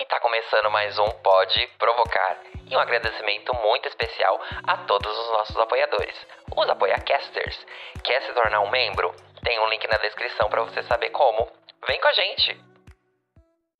E tá começando mais um Pode Provocar. E um agradecimento muito especial a todos os nossos apoiadores, os apoiacasters. Quer se tornar um membro? Tem um link na descrição para você saber como. Vem com a gente!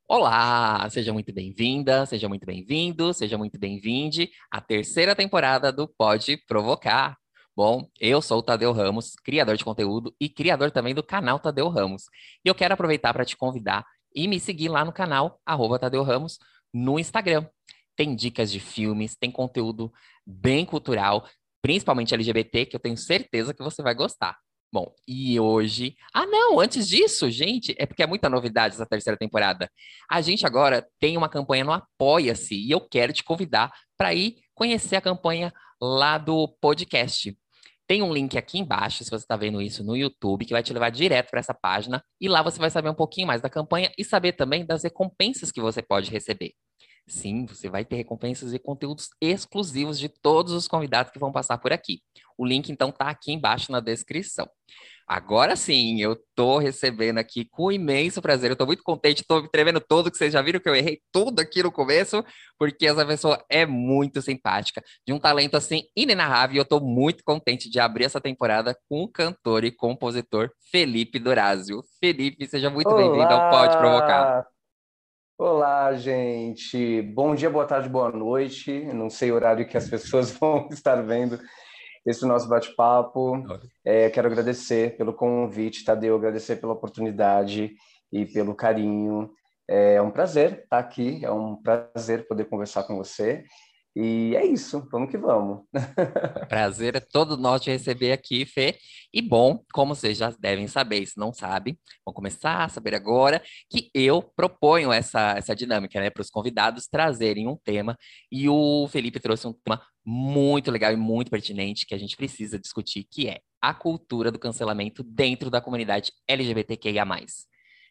Olá, seja muito bem-vinda, seja muito bem-vindo, seja muito bem-vinde à terceira temporada do Pode Provocar. Bom, eu sou o Tadeu Ramos, criador de conteúdo e criador também do canal Tadeu Ramos. E eu quero aproveitar para te convidar e me seguir lá no canal, arroba Tadeu Ramos, no Instagram. Tem dicas de filmes, tem conteúdo bem cultural, principalmente LGBT, que eu tenho certeza que você vai gostar. Bom, e hoje. Ah, não, antes disso, gente, é porque é muita novidade essa terceira temporada. A gente agora tem uma campanha no Apoia-se e eu quero te convidar para ir conhecer a campanha lá do podcast. Tem um link aqui embaixo, se você está vendo isso no YouTube, que vai te levar direto para essa página. E lá você vai saber um pouquinho mais da campanha e saber também das recompensas que você pode receber. Sim, você vai ter recompensas e conteúdos exclusivos de todos os convidados que vão passar por aqui. O link, então, está aqui embaixo na descrição. Agora sim, eu tô recebendo aqui com imenso prazer. Eu tô muito contente, tô me tremendo todo, que vocês já viram que eu errei tudo aqui no começo, porque essa pessoa é muito simpática, de um talento assim inenarrável. E eu tô muito contente de abrir essa temporada com o cantor e compositor Felipe Dorazio. Felipe, seja muito bem-vindo ao Pode Provocar. Olá, gente. Bom dia, boa tarde, boa noite. Não sei o horário que as pessoas vão estar vendo esse nosso bate-papo. É, quero agradecer pelo convite, Tadeu, agradecer pela oportunidade e pelo carinho. É um prazer estar aqui, é um prazer poder conversar com você. E é isso, vamos que vamos. Prazer é todo nosso de receber aqui, Fê. E bom, como vocês já devem saber, se não sabem, vão começar a saber agora que eu proponho essa, essa dinâmica, né, para os convidados trazerem um tema. E o Felipe trouxe um tema muito legal e muito pertinente que a gente precisa discutir, que é a cultura do cancelamento dentro da comunidade LGBTQIA+.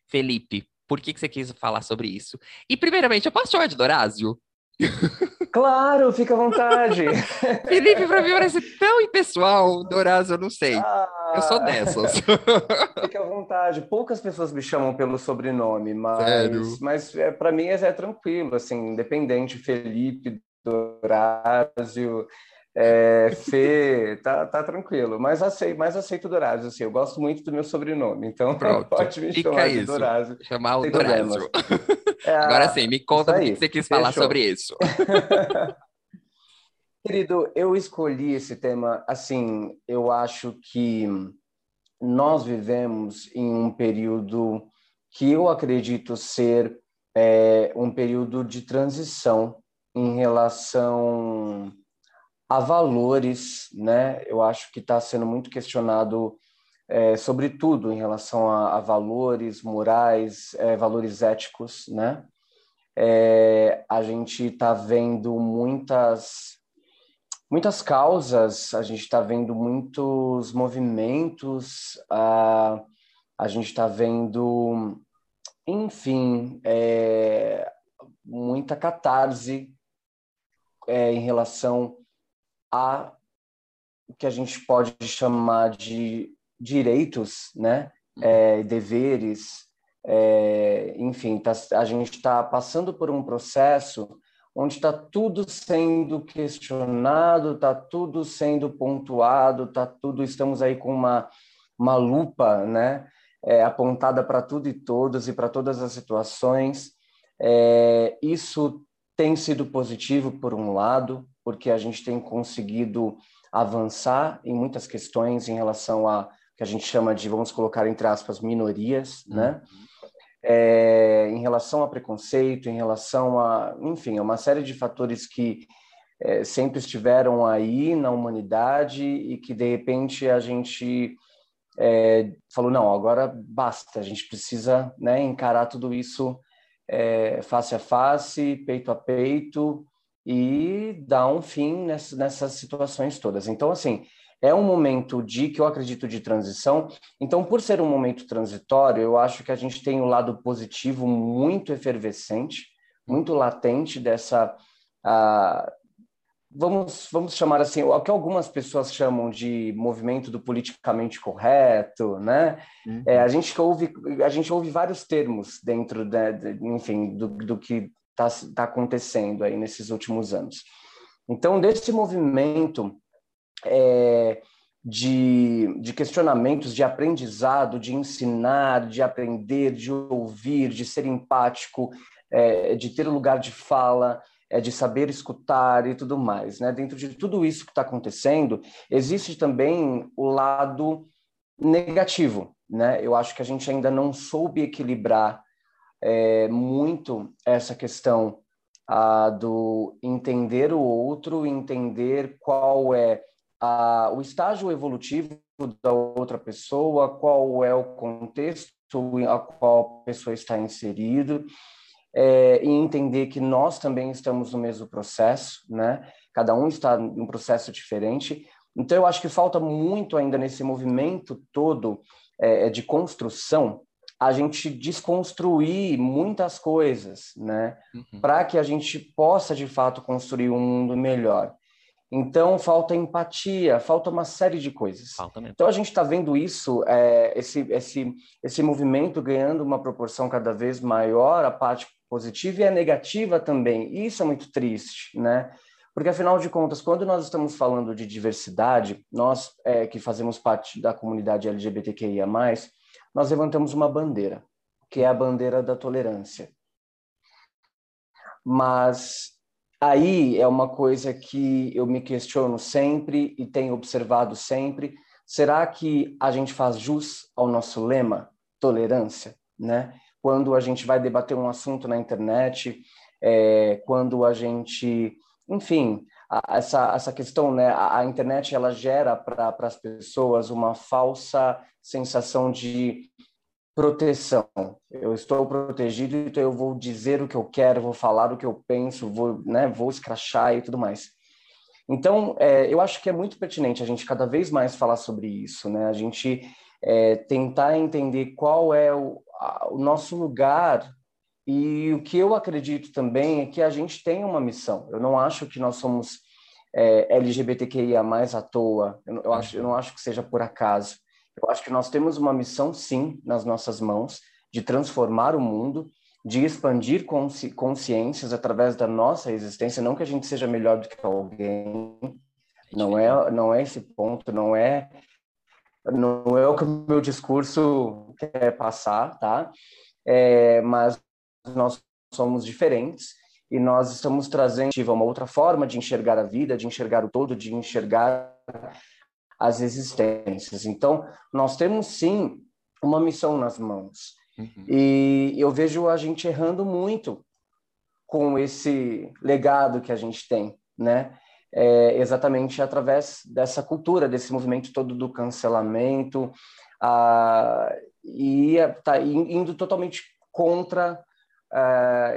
Felipe, por que, que você quis falar sobre isso? E, primeiramente, eu posso chamar de Dorásio? Claro, fica à vontade. Felipe, para mim parece tão impessoal, Dorazio, eu não sei. Ah, eu sou dessas. Fica à vontade. Poucas pessoas me chamam pelo sobrenome, mas, Sério? mas é, para mim é, é, tranquilo, assim, independente, Felipe, Dorazio, é, Fê, tá, tá tranquilo. Mas aceito, mas aceito Dorazio, assim, eu gosto muito do meu sobrenome, então Pronto, pode me chamar isso. de Dorazio. Chamar o Dorazio. É, Agora sim, me conta o que você quis falar Fechou. sobre isso. Querido, eu escolhi esse tema, assim, eu acho que nós vivemos em um período que eu acredito ser é, um período de transição em relação a valores, né? Eu acho que está sendo muito questionado é, sobretudo em relação a, a valores morais, é, valores éticos, né? É, a gente está vendo muitas muitas causas, a gente está vendo muitos movimentos, a, a gente está vendo, enfim, é, muita catarse é, em relação a o que a gente pode chamar de direitos, né? Uhum. É, deveres, é, enfim, tá, a gente está passando por um processo onde está tudo sendo questionado, está tudo sendo pontuado, está tudo, estamos aí com uma, uma lupa, né? É, apontada para tudo e todos e para todas as situações. É, isso tem sido positivo por um lado, porque a gente tem conseguido avançar em muitas questões em relação a que a gente chama de, vamos colocar entre aspas, minorias, uhum. né? É, em relação a preconceito, em relação a, enfim, a uma série de fatores que é, sempre estiveram aí na humanidade e que de repente a gente é, falou não, agora basta, a gente precisa né, encarar tudo isso é, face a face, peito a peito e dar um fim nessas, nessas situações todas. Então, assim, é um momento de que eu acredito de transição. Então, por ser um momento transitório, eu acho que a gente tem um lado positivo muito efervescente, muito latente dessa uh, vamos vamos chamar assim o que algumas pessoas chamam de movimento do politicamente correto, né? Uhum. É, a gente ouve a gente ouve vários termos dentro, de, de, enfim, do, do que está tá acontecendo aí nesses últimos anos. Então, desse movimento é, de, de questionamentos, de aprendizado, de ensinar, de aprender, de ouvir, de ser empático, é, de ter lugar de fala, é, de saber escutar e tudo mais. Né? Dentro de tudo isso que está acontecendo, existe também o lado negativo. Né? Eu acho que a gente ainda não soube equilibrar é, muito essa questão ah, do entender o outro, entender qual é a, o estágio evolutivo da outra pessoa, qual é o contexto a qual a pessoa está inserido, é, e entender que nós também estamos no mesmo processo, né? Cada um está em um processo diferente. Então, eu acho que falta muito ainda nesse movimento todo é, de construção a gente desconstruir muitas coisas, né? Uhum. Para que a gente possa, de fato, construir um mundo melhor. Então, falta empatia, falta uma série de coisas. Então, a gente está vendo isso, é, esse, esse, esse movimento ganhando uma proporção cada vez maior, a parte positiva e a negativa também. E isso é muito triste, né? Porque, afinal de contas, quando nós estamos falando de diversidade, nós é, que fazemos parte da comunidade LGBTQIA+, nós levantamos uma bandeira, que é a bandeira da tolerância. Mas aí é uma coisa que eu me questiono sempre e tenho observado sempre. Será que a gente faz jus ao nosso lema, tolerância, né? Quando a gente vai debater um assunto na internet, é, quando a gente, enfim, a, essa, essa questão, né? A, a internet ela gera para as pessoas uma falsa sensação de proteção. Eu estou protegido, então eu vou dizer o que eu quero, vou falar o que eu penso, vou, né, vou escrachar e tudo mais. Então, é, eu acho que é muito pertinente a gente cada vez mais falar sobre isso, né? A gente é, tentar entender qual é o, a, o nosso lugar e o que eu acredito também é que a gente tem uma missão. Eu não acho que nós somos é, LGBTQIA mais à toa. Eu, eu, acho, eu não acho que seja por acaso. Eu acho que nós temos uma missão, sim, nas nossas mãos, de transformar o mundo, de expandir consci consciências através da nossa existência. Não que a gente seja melhor do que alguém, não é, não é esse ponto, não é, não é o que o meu discurso quer passar, tá? É, mas nós somos diferentes e nós estamos trazendo uma outra forma de enxergar a vida, de enxergar o todo, de enxergar as existências. Então, nós temos sim uma missão nas mãos. Uhum. E eu vejo a gente errando muito com esse legado que a gente tem, né? É exatamente através dessa cultura, desse movimento todo do cancelamento, a, e tá indo totalmente contra,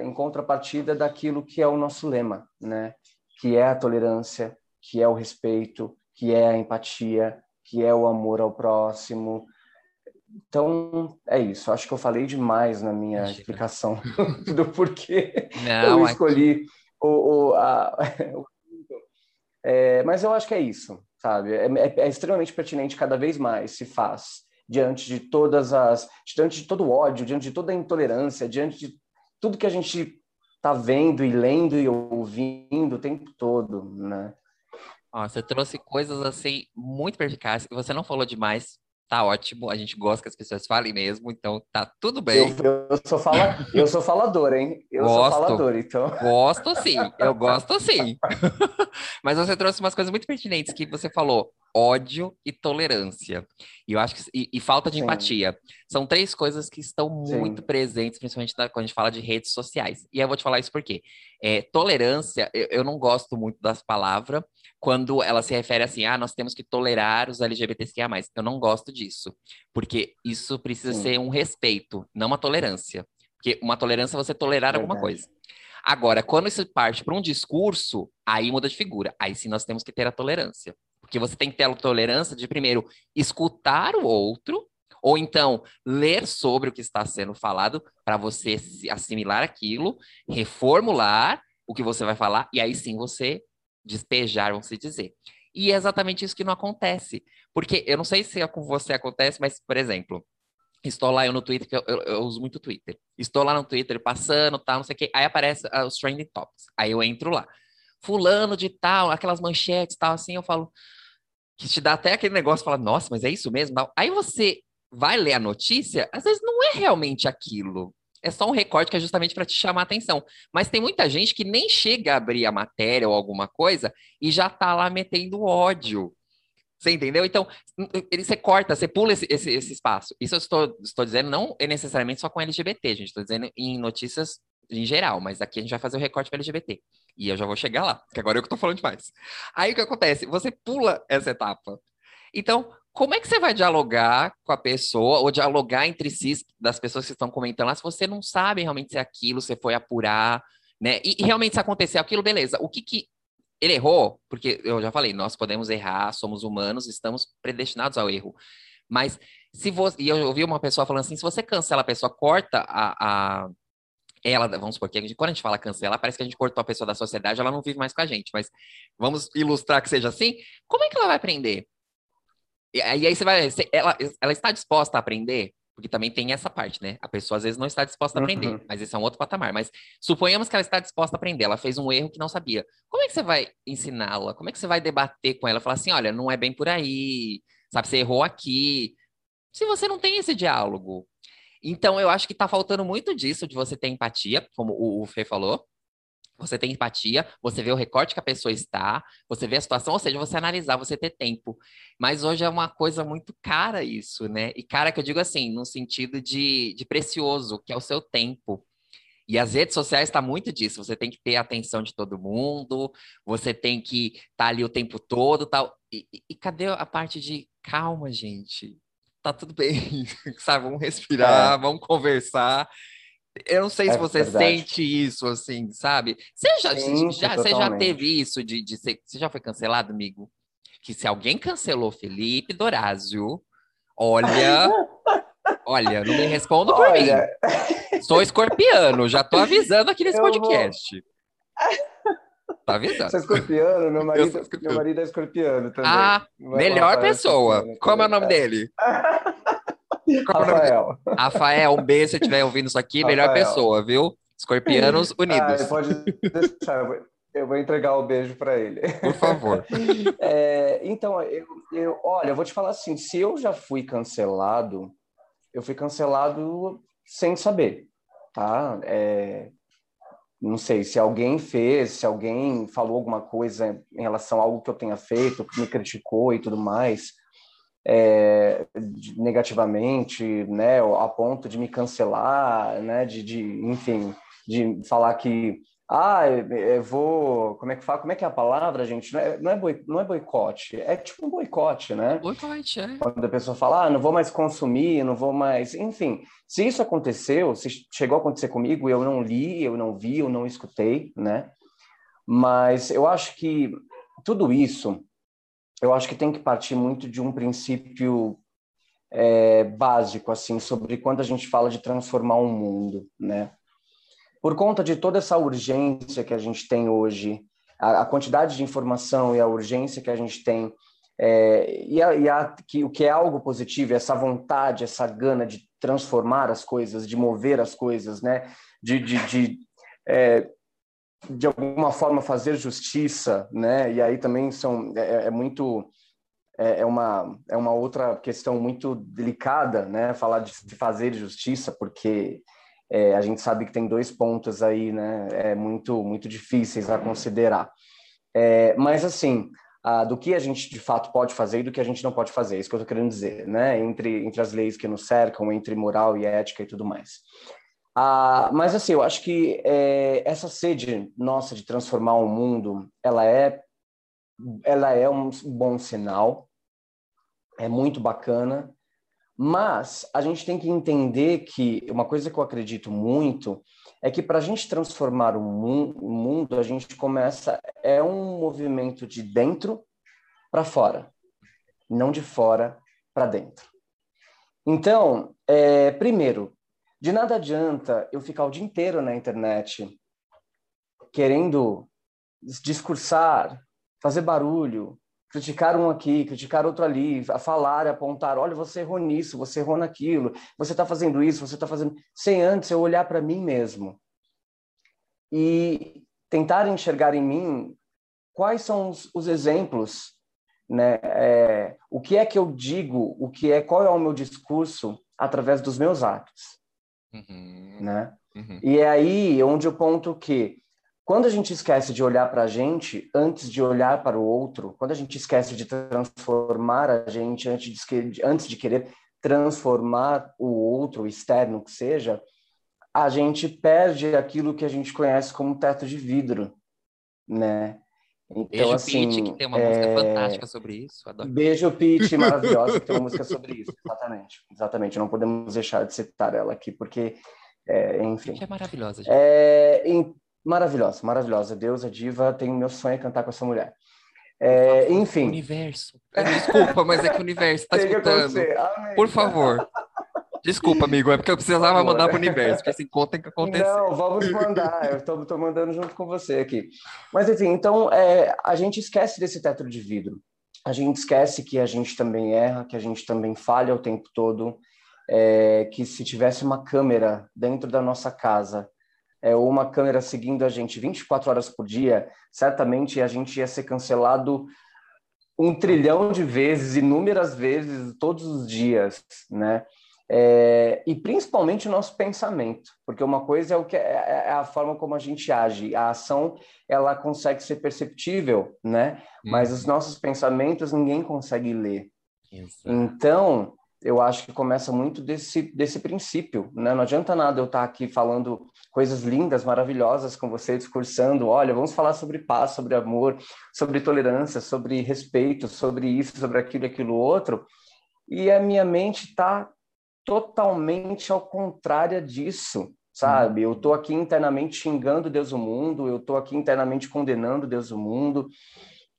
em contrapartida daquilo que é o nosso lema, né? Que é a tolerância, que é o respeito, que é a empatia, que é o amor ao próximo. Então, é isso. Acho que eu falei demais na minha Imagina. explicação do porquê Não, eu escolhi aqui... o, o, a, o... É, mas eu acho que é isso, sabe? É, é, é, extremamente pertinente, cada vez mais se faz diante de todas as, diante de todo o ódio, diante de toda a intolerância, diante de tudo que a gente está vendo e lendo e ouvindo o tempo todo, né? Ó, você trouxe coisas assim muito perspicazes que você não falou demais. Tá ótimo, a gente gosta que as pessoas falem mesmo, então tá tudo bem. Eu, eu sou, fala, eu sou falador, hein? Eu gosto, sou falador, então. Gosto sim, eu gosto sim. Mas você trouxe umas coisas muito pertinentes que você falou ódio e tolerância. E eu acho que e, e falta de Sim. empatia. São três coisas que estão muito Sim. presentes, principalmente quando a gente fala de redes sociais. E eu vou te falar isso porque é, tolerância, eu, eu, não gosto muito das palavras quando ela se refere assim, ah, nós temos que tolerar os LGBTQIA+. Eu não gosto disso, porque isso precisa Sim. ser um respeito, não uma tolerância. Porque uma tolerância é você tolerar Verdade. alguma coisa. Agora, quando isso parte para um discurso, aí muda de figura. Aí sim nós temos que ter a tolerância. Porque você tem que ter a tolerância de, primeiro, escutar o outro, ou então ler sobre o que está sendo falado, para você assimilar aquilo, reformular o que você vai falar, e aí sim você despejar, vamos dizer. E é exatamente isso que não acontece. Porque eu não sei se é com você acontece, mas, por exemplo, Estou lá eu no Twitter, que eu, eu, eu uso muito Twitter. Estou lá no Twitter passando, tal, não sei o quê. Aí aparece uh, os trending topics. Aí eu entro lá. Fulano de tal, aquelas manchetes, tal, assim, eu falo. Que te dá até aquele negócio, fala, nossa, mas é isso mesmo? Aí você vai ler a notícia, às vezes não é realmente aquilo. É só um recorte que é justamente para te chamar a atenção. Mas tem muita gente que nem chega a abrir a matéria ou alguma coisa e já tá lá metendo ódio. Você entendeu? Então, você corta, você pula esse, esse, esse espaço. Isso eu estou, estou dizendo não é necessariamente só com LGBT, gente. Estou dizendo em notícias em geral, mas aqui a gente vai fazer o recorte para LGBT. E eu já vou chegar lá, que agora eu que estou falando demais. Aí o que acontece? Você pula essa etapa. Então, como é que você vai dialogar com a pessoa, ou dialogar entre si, das pessoas que estão comentando lá, se você não sabe realmente se é aquilo, você foi apurar, né? E, e realmente se acontecer aquilo, beleza. O que que ele errou, porque eu já falei, nós podemos errar, somos humanos, estamos predestinados ao erro. Mas se você. E eu ouvi uma pessoa falando assim: se você cancela a pessoa, corta a. a ela, vamos supor que a gente, quando a gente fala cancelar, parece que a gente cortou a pessoa da sociedade, ela não vive mais com a gente. Mas vamos ilustrar que seja assim. Como é que ela vai aprender? E aí você vai. Ela, ela está disposta a aprender? Porque também tem essa parte, né? A pessoa às vezes não está disposta a aprender, uhum. mas esse é um outro patamar. Mas suponhamos que ela está disposta a aprender, ela fez um erro que não sabia. Como é que você vai ensiná-la? Como é que você vai debater com ela? Falar assim: olha, não é bem por aí, sabe? Você errou aqui. Se você não tem esse diálogo. Então, eu acho que está faltando muito disso, de você ter empatia, como o, o Fê falou, você tem empatia, você vê o recorte que a pessoa está, você vê a situação, ou seja, você analisar, você ter tempo. Mas hoje é uma coisa muito cara isso, né? E cara que eu digo assim, no sentido de, de precioso, que é o seu tempo. E as redes sociais está muito disso. Você tem que ter a atenção de todo mundo, você tem que estar tá ali o tempo todo, tal. E, e, e, cadê a parte de calma, gente? Tá tudo bem, sabe? Vamos respirar, é. vamos conversar. Eu não sei é se você verdade. sente isso, assim, sabe? Você já, Sim, já, você já teve isso de, de ser. Você já foi cancelado, amigo? Que se alguém cancelou Felipe Dorazio, olha. olha, não me respondo por mim. Sou escorpiano, já tô avisando aqui nesse Eu podcast. Vou... Tá avisando. Sou escorpiano, meu marido, meu marido é escorpiano também. Ah, melhor pessoa. Como é o nome dele? Rafael. Rafael, um beijo se estiver ouvindo isso aqui, Rafael. melhor pessoa, viu? Escorpianos ah, Unidos. Ah, pode deixar, eu vou entregar o beijo para ele. Por favor. É, então, eu, eu, olha, eu vou te falar assim: se eu já fui cancelado, eu fui cancelado sem saber, tá? É, não sei se alguém fez, se alguém falou alguma coisa em relação a algo que eu tenha feito, que me criticou e tudo mais é, negativamente, né, a ponto de me cancelar, né, de, de enfim, de falar que ah, eu vou, como é que fala, como é que é a palavra, gente? Não é, não é, boi, não é boicote, é tipo um boicote, né? Boicote, é. Quando a pessoa fala, ah, não vou mais consumir, não vou mais, enfim, se isso aconteceu, se chegou a acontecer comigo, eu não li, eu não vi, eu não escutei, né? Mas eu acho que tudo isso eu acho que tem que partir muito de um princípio é, básico, assim, sobre quando a gente fala de transformar um mundo, né? Por conta de toda essa urgência que a gente tem hoje, a, a quantidade de informação e a urgência que a gente tem, é, e, a, e a, que, o que é algo positivo, essa vontade, essa gana de transformar as coisas, de mover as coisas, né? De, de, de é, de alguma forma fazer justiça, né? E aí também são é, é muito é, é, uma é uma outra questão muito delicada, né? Falar de, de fazer justiça, porque é, a gente sabe que tem dois pontos aí, né? É muito muito difíceis a considerar. É, mas assim, a, do que a gente de fato pode fazer e do que a gente não pode fazer, é isso que eu estou querendo dizer, né? Entre entre as leis que nos cercam, entre moral e ética e tudo mais. Ah, mas assim, eu acho que é, essa sede nossa de transformar o mundo, ela é, ela é um bom sinal, é muito bacana, mas a gente tem que entender que uma coisa que eu acredito muito é que para a gente transformar o mundo, a gente começa é um movimento de dentro para fora, não de fora para dentro. Então, é, primeiro, de nada adianta eu ficar o dia inteiro na internet querendo discursar, fazer barulho, criticar um aqui, criticar outro ali, falar, apontar, olha, você errou nisso, você errou naquilo, você está fazendo isso, você está fazendo... Sem antes eu olhar para mim mesmo e tentar enxergar em mim quais são os, os exemplos, né? É, o que é que eu digo, o que é, qual é o meu discurso através dos meus atos, uhum. né? Uhum. E é aí onde eu ponto que quando a gente esquece de olhar para a gente antes de olhar para o outro, quando a gente esquece de transformar a gente antes de, antes de querer transformar o outro, o externo que seja, a gente perde aquilo que a gente conhece como teto de vidro, né? Então, Beijo assim, Pete, que tem uma é... música fantástica sobre isso. Adoro. Beijo Pete, maravilhosa, que tem uma música sobre isso. Exatamente, exatamente. Não podemos deixar de citar ela aqui, porque, é, enfim. Pete é maravilhosa. Gente. É, em, Maravilhosa, maravilhosa. Deus, a diva, tem o meu sonho é cantar com essa mulher. É, enfim. Universo. Desculpa, mas é que o universo está escutando. Por favor. Desculpa, amigo, é porque eu precisava mandar para o universo, porque assim, conta tem que acontecer. Não, vamos mandar, eu estou mandando junto com você aqui. Mas enfim, então é, a gente esquece desse teto de vidro. A gente esquece que a gente também erra, que a gente também falha o tempo todo, é, que se tivesse uma câmera dentro da nossa casa é, ou uma câmera seguindo a gente 24 horas por dia, certamente a gente ia ser cancelado um trilhão de vezes, inúmeras vezes, todos os dias, né? É, e principalmente o nosso pensamento, porque uma coisa é o que é, é, a forma como a gente age, a ação ela consegue ser perceptível, né? Mas os uhum. nossos pensamentos ninguém consegue ler. Exato. Então eu acho que começa muito desse, desse princípio, né? Não adianta nada eu estar aqui falando coisas lindas, maravilhosas com você, discursando, olha, vamos falar sobre paz, sobre amor, sobre tolerância, sobre respeito, sobre isso, sobre aquilo, aquilo outro, e a minha mente está totalmente ao contrário disso, sabe? Eu estou aqui internamente xingando Deus do mundo, eu estou aqui internamente condenando Deus do mundo.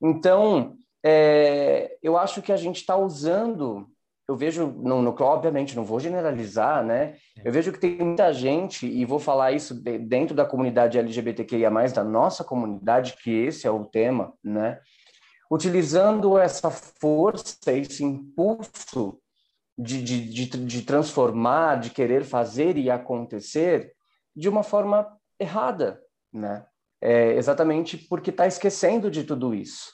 Então, é, eu acho que a gente está usando eu vejo, no, no, obviamente, não vou generalizar, né? Eu vejo que tem muita gente, e vou falar isso de, dentro da comunidade LGBTQIA, da nossa comunidade, que esse é o tema, né? Utilizando essa força, esse impulso de, de, de, de transformar, de querer fazer e acontecer de uma forma errada, né? É exatamente porque está esquecendo de tudo isso.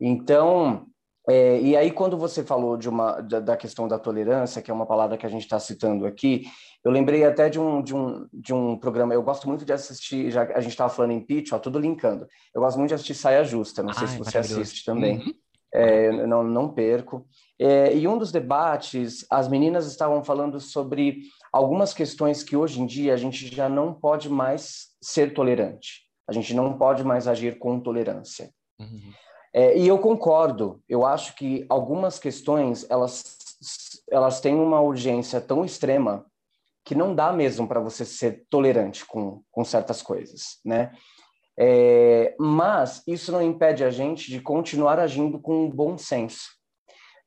Então, é, e aí, quando você falou de uma, da, da, questão da tolerância, que é uma palavra que a gente está citando aqui, eu lembrei até de um, de, um, de um programa, eu gosto muito de assistir, já a gente estava falando em pitch, ó, tudo linkando, eu gosto muito de assistir Saia Justa, não sei se você assiste também, uhum. É, não, não perco. É, e um dos debates, as meninas estavam falando sobre algumas questões que hoje em dia a gente já não pode mais ser tolerante, a gente não pode mais agir com tolerância. Uhum. É, e eu concordo. Eu acho que algumas questões elas elas têm uma urgência tão extrema que não dá mesmo para você ser tolerante com, com certas coisas, né? É, mas isso não impede a gente de continuar agindo com bom senso.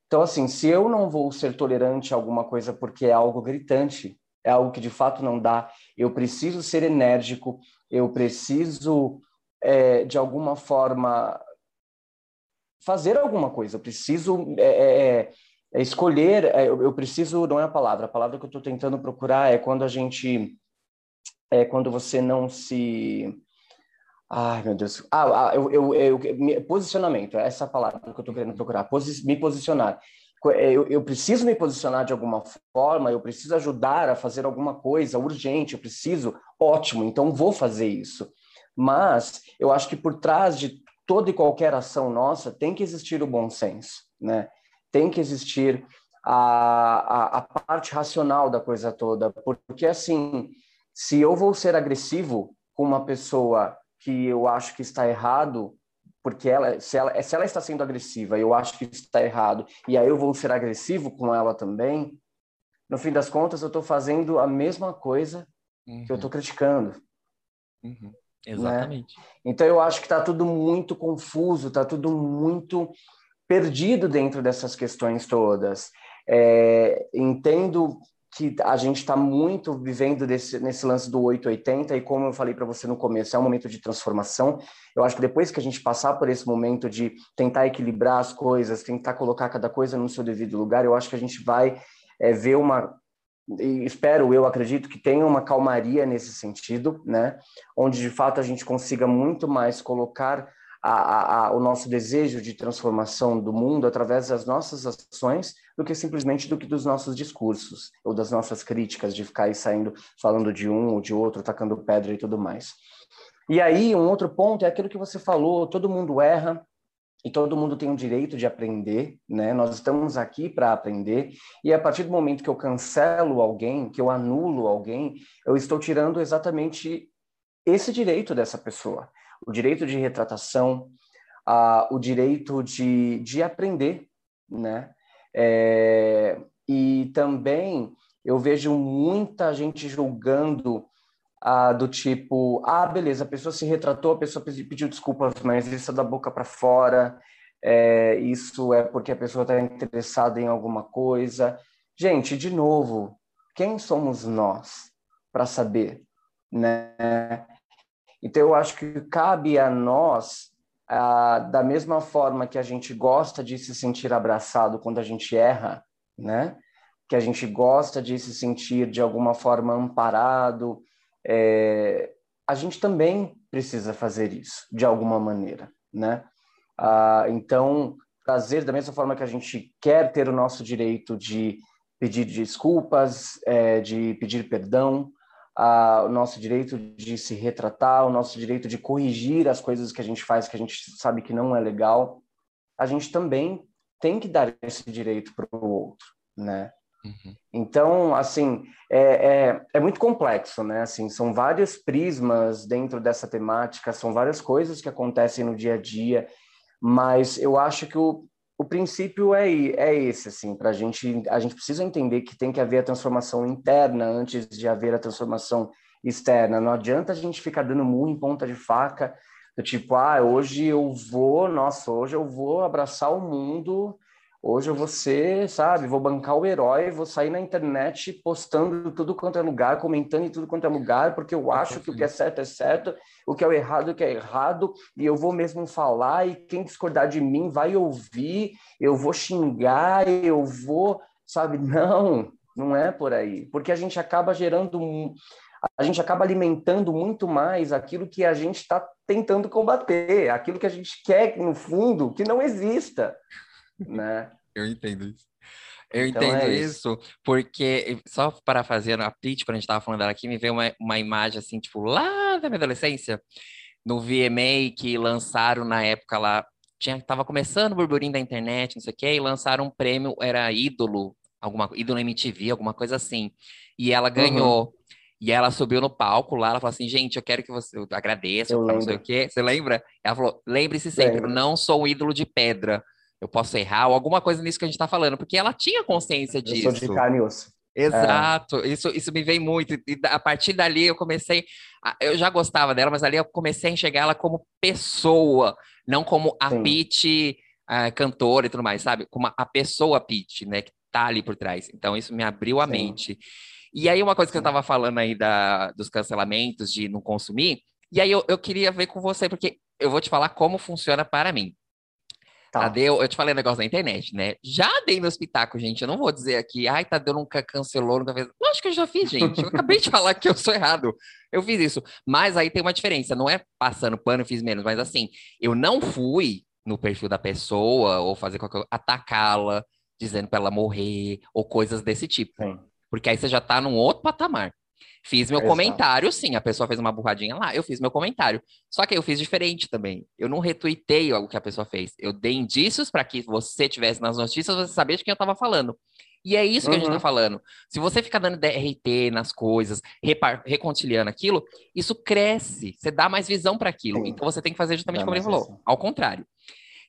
Então, assim, se eu não vou ser tolerante a alguma coisa porque é algo gritante, é algo que de fato não dá, eu preciso ser enérgico, eu preciso, é, de alguma forma, fazer alguma coisa, eu preciso é, é, é, é escolher, eu, eu, preciso, não é a palavra, a palavra que eu estou tentando procurar é quando a gente, é quando você não se... Ai, meu Deus. Ah, ah eu, eu, eu, posicionamento, essa é a palavra que eu estou querendo procurar, posi me posicionar. Eu, eu, preciso me posicionar de alguma forma, eu preciso ajudar a fazer alguma coisa urgente, eu preciso, ótimo, então vou fazer isso. Mas eu acho que por trás de toda e qualquer ação nossa tem que existir o bom senso, né? Tem que existir a, a, a parte racional da coisa toda, porque assim, se eu vou ser agressivo com uma pessoa que eu acho que está errado, porque ela se, ela, se ela está sendo agressiva, eu acho que está errado, e aí eu vou ser agressivo com ela também, no fim das contas eu estou fazendo a mesma coisa uhum. que eu estou uhum. criticando. Uhum. Né? Exatamente. Né? Então eu acho que está tudo muito confuso, está tudo muito perdido dentro dessas questões todas. É, entendo que a gente está muito vivendo desse, nesse lance do 880 e como eu falei para você no começo, é um momento de transformação. Eu acho que depois que a gente passar por esse momento de tentar equilibrar as coisas, tentar colocar cada coisa no seu devido lugar, eu acho que a gente vai é, ver uma espero, eu acredito que tenha uma calmaria nesse sentido, né? Onde de fato a gente consiga muito mais colocar a, a, o nosso desejo de transformação do mundo através das nossas ações do que simplesmente do que dos nossos discursos ou das nossas críticas de ficar aí saindo falando de um ou de outro, tacando pedra e tudo mais. E aí um outro ponto é aquilo que você falou, todo mundo erra, e todo mundo tem o direito de aprender, né? Nós estamos aqui para aprender e a partir do momento que eu cancelo alguém, que eu anulo alguém, eu estou tirando exatamente esse direito dessa pessoa, o direito de retratação, uh, o direito de, de aprender, né? É, e também eu vejo muita gente julgando do tipo, ah, beleza, a pessoa se retratou, a pessoa pediu desculpas, mas isso é da boca para fora, é, isso é porque a pessoa está interessada em alguma coisa. Gente, de novo, quem somos nós para saber, né? Então eu acho que cabe a nós, ah, da mesma forma que a gente gosta de se sentir abraçado quando a gente erra, né? Que a gente gosta de se sentir de alguma forma amparado, é, a gente também precisa fazer isso de alguma maneira, né? Ah, então, trazer da mesma forma que a gente quer ter o nosso direito de pedir desculpas, é, de pedir perdão, ah, o nosso direito de se retratar, o nosso direito de corrigir as coisas que a gente faz que a gente sabe que não é legal, a gente também tem que dar esse direito para o outro, né? Uhum. Então, assim, é, é, é, muito complexo, né? Assim, são vários prismas dentro dessa temática, são várias coisas que acontecem no dia a dia, mas eu acho que o, o princípio é, é esse, assim, para a gente, a gente precisa entender que tem que haver a transformação interna antes de haver a transformação externa. Não adianta a gente ficar dando murro em ponta de faca, do tipo, ah, hoje eu vou, nossa, hoje eu vou abraçar o mundo Hoje eu vou ser, sabe, vou bancar o herói, vou sair na internet postando tudo quanto é lugar, comentando em tudo quanto é lugar, porque eu acho que o que é certo é certo, o que é o errado é o que é errado, e eu vou mesmo falar, e quem discordar de mim vai ouvir, eu vou xingar, eu vou, sabe, não, não é por aí, porque a gente acaba gerando, a gente acaba alimentando muito mais aquilo que a gente está tentando combater, aquilo que a gente quer, no fundo, que não exista né? Eu entendo isso. Eu então entendo é isso. isso. porque, só para fazer a pitch, quando a gente estava falando dela aqui, me veio uma, uma imagem assim, tipo, lá da minha adolescência, no VMA que lançaram na época lá, tinha, tava começando o burburinho da internet, não sei o quê, e lançaram um prêmio, era ídolo, alguma ídolo MTV, alguma coisa assim. E ela ganhou. Uhum. E ela subiu no palco lá, ela falou assim, gente, eu quero que você agradeça, não sei o quê. Você lembra? Ela falou, lembre-se sempre, Lembra. não sou um ídolo de pedra eu posso errar, ou alguma coisa nisso que a gente está falando, porque ela tinha consciência disso. Eu sou de carne e osso. Exato, é. isso, isso me veio muito. E a partir dali eu comecei. A, eu já gostava dela, mas ali eu comecei a enxergar ela como pessoa, não como a Pete uh, cantora e tudo mais, sabe? Como a pessoa Pete, né? Que tá ali por trás. Então isso me abriu a Sim. mente. E aí, uma coisa que eu estava falando aí da, dos cancelamentos, de não consumir, e aí eu, eu queria ver com você, porque eu vou te falar como funciona para mim. Tá. Tadeu, eu te falei um negócio da internet, né? Já dei meu espetáculo, gente. Eu não vou dizer aqui, ai, Tadeu nunca cancelou, nunca fez. Lógico que eu já fiz, gente. Eu acabei de falar que eu sou errado. Eu fiz isso. Mas aí tem uma diferença. Não é passando pano, fiz menos. Mas assim, eu não fui no perfil da pessoa ou fazer qualquer atacá-la, dizendo para ela morrer ou coisas desse tipo. Sim. Porque aí você já tá num outro patamar. Fiz meu Exato. comentário, sim. A pessoa fez uma burradinha lá, eu fiz meu comentário. Só que eu fiz diferente também. Eu não retuitei o que a pessoa fez. Eu dei indícios para que você tivesse nas notícias, você sabia de quem eu estava falando. E é isso que uhum. a gente está uhum. falando. Se você ficar dando DRT nas coisas, reconciliando aquilo, isso cresce. Você dá mais visão para aquilo. Então você tem que fazer justamente dá como ele falou. Visão. Ao contrário.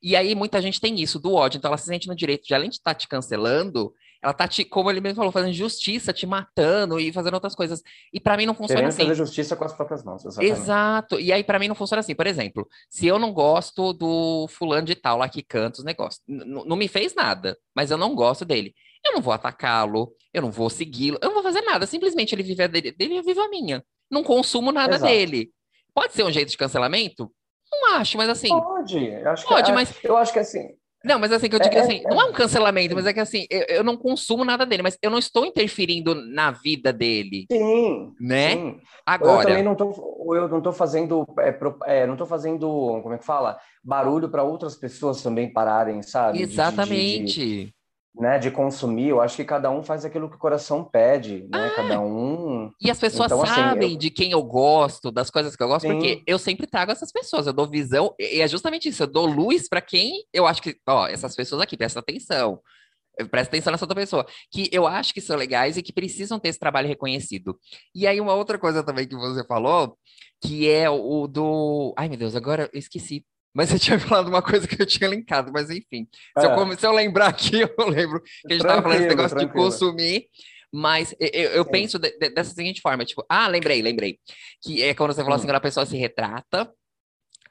E aí muita gente tem isso do ódio. Então ela se sente no direito de, além de estar tá te cancelando, ela tá, te, como ele mesmo falou, fazendo justiça, te matando e fazendo outras coisas. E para mim não funciona Querendo assim. fazer justiça com as próprias mãos, exatamente. Exato. E aí para mim não funciona assim. Por exemplo, se eu não gosto do fulano de tal lá que canta os negócios, não me fez nada, mas eu não gosto dele. Eu não vou atacá-lo, eu não vou segui-lo, eu não vou fazer nada. Simplesmente ele vive a dele, dele eu vivo a minha. Não consumo nada Exato. dele. Pode ser um jeito de cancelamento? Não acho, mas assim. Pode, acho pode, que, é, mas eu acho que assim. Não, mas assim, que eu digo é, assim, é, não é um cancelamento, mas é que assim, eu, eu, não consumo nada dele, mas eu não estou interferindo na vida dele. Sim. Né? Sim. Agora. Eu também não estou, eu não tô fazendo, é, é, não tô fazendo, como é que fala? Barulho para outras pessoas também pararem, sabe? Exatamente. De, de, né, de consumir, eu acho que cada um faz aquilo que o coração pede, né? Ah, cada um. E as pessoas então, sabem assim, eu... de quem eu gosto, das coisas que eu gosto, Sim. porque eu sempre trago essas pessoas, eu dou visão, e é justamente isso, eu dou luz para quem eu acho que, ó, essas pessoas aqui, presta atenção. Presta atenção nessa outra pessoa, que eu acho que são legais e que precisam ter esse trabalho reconhecido. E aí, uma outra coisa também que você falou, que é o do. Ai, meu Deus, agora eu esqueci. Mas você tinha falado uma coisa que eu tinha linkado, mas enfim. Se, é. eu, se eu, lembrar aqui, eu lembro que a gente estava falando esse negócio tranquilo. de consumir. Mas eu, eu penso de, de, dessa seguinte forma, tipo, ah, lembrei, lembrei. Que é quando você falou hum. assim, quando a pessoa se retrata,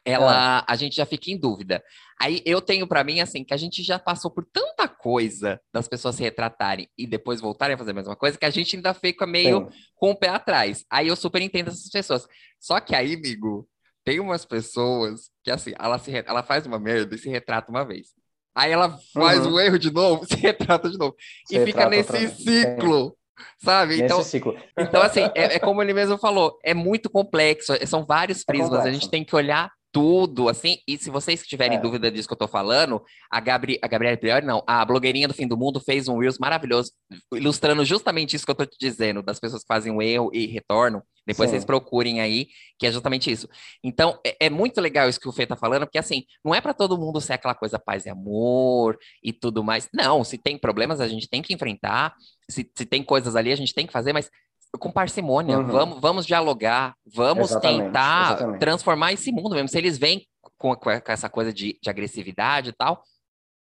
ela, é. a gente já fica em dúvida. Aí eu tenho para mim assim que a gente já passou por tanta coisa das pessoas se retratarem e depois voltarem a fazer a mesma coisa que a gente ainda fica meio Sim. com o pé atrás. Aí eu super entendo essas pessoas. Só que aí, amigo, tem umas pessoas que, assim, ela, se, ela faz uma merda e se retrata uma vez. Aí ela faz uhum. um erro de novo, se retrata de novo. Se e fica nesse ciclo. Sabe? Nesse então, ciclo. então, assim, é, é, como ele mesmo falou, é muito complexo, são vários é prismas, é a gente tem que olhar tudo, assim. E se vocês tiverem é. dúvida disso que eu tô falando, a, Gabri, a Gabriela Priori, não, a blogueirinha do fim do mundo fez um Reels maravilhoso, ilustrando justamente isso que eu tô te dizendo, das pessoas que fazem um erro e retornam. Depois Sim. vocês procurem aí, que é justamente isso. Então, é, é, muito legal isso que o Fê tá falando, porque assim, não é para todo mundo ser aquela coisa paz e amor e tudo mais. Não, se tem problemas, a gente tem que enfrentar. Se, se tem coisas ali, a gente tem que fazer, mas com parcimônia, uhum. vamos, vamos dialogar, vamos exatamente, tentar exatamente. transformar esse mundo mesmo. Se eles vêm com, com essa coisa de, de, agressividade e tal,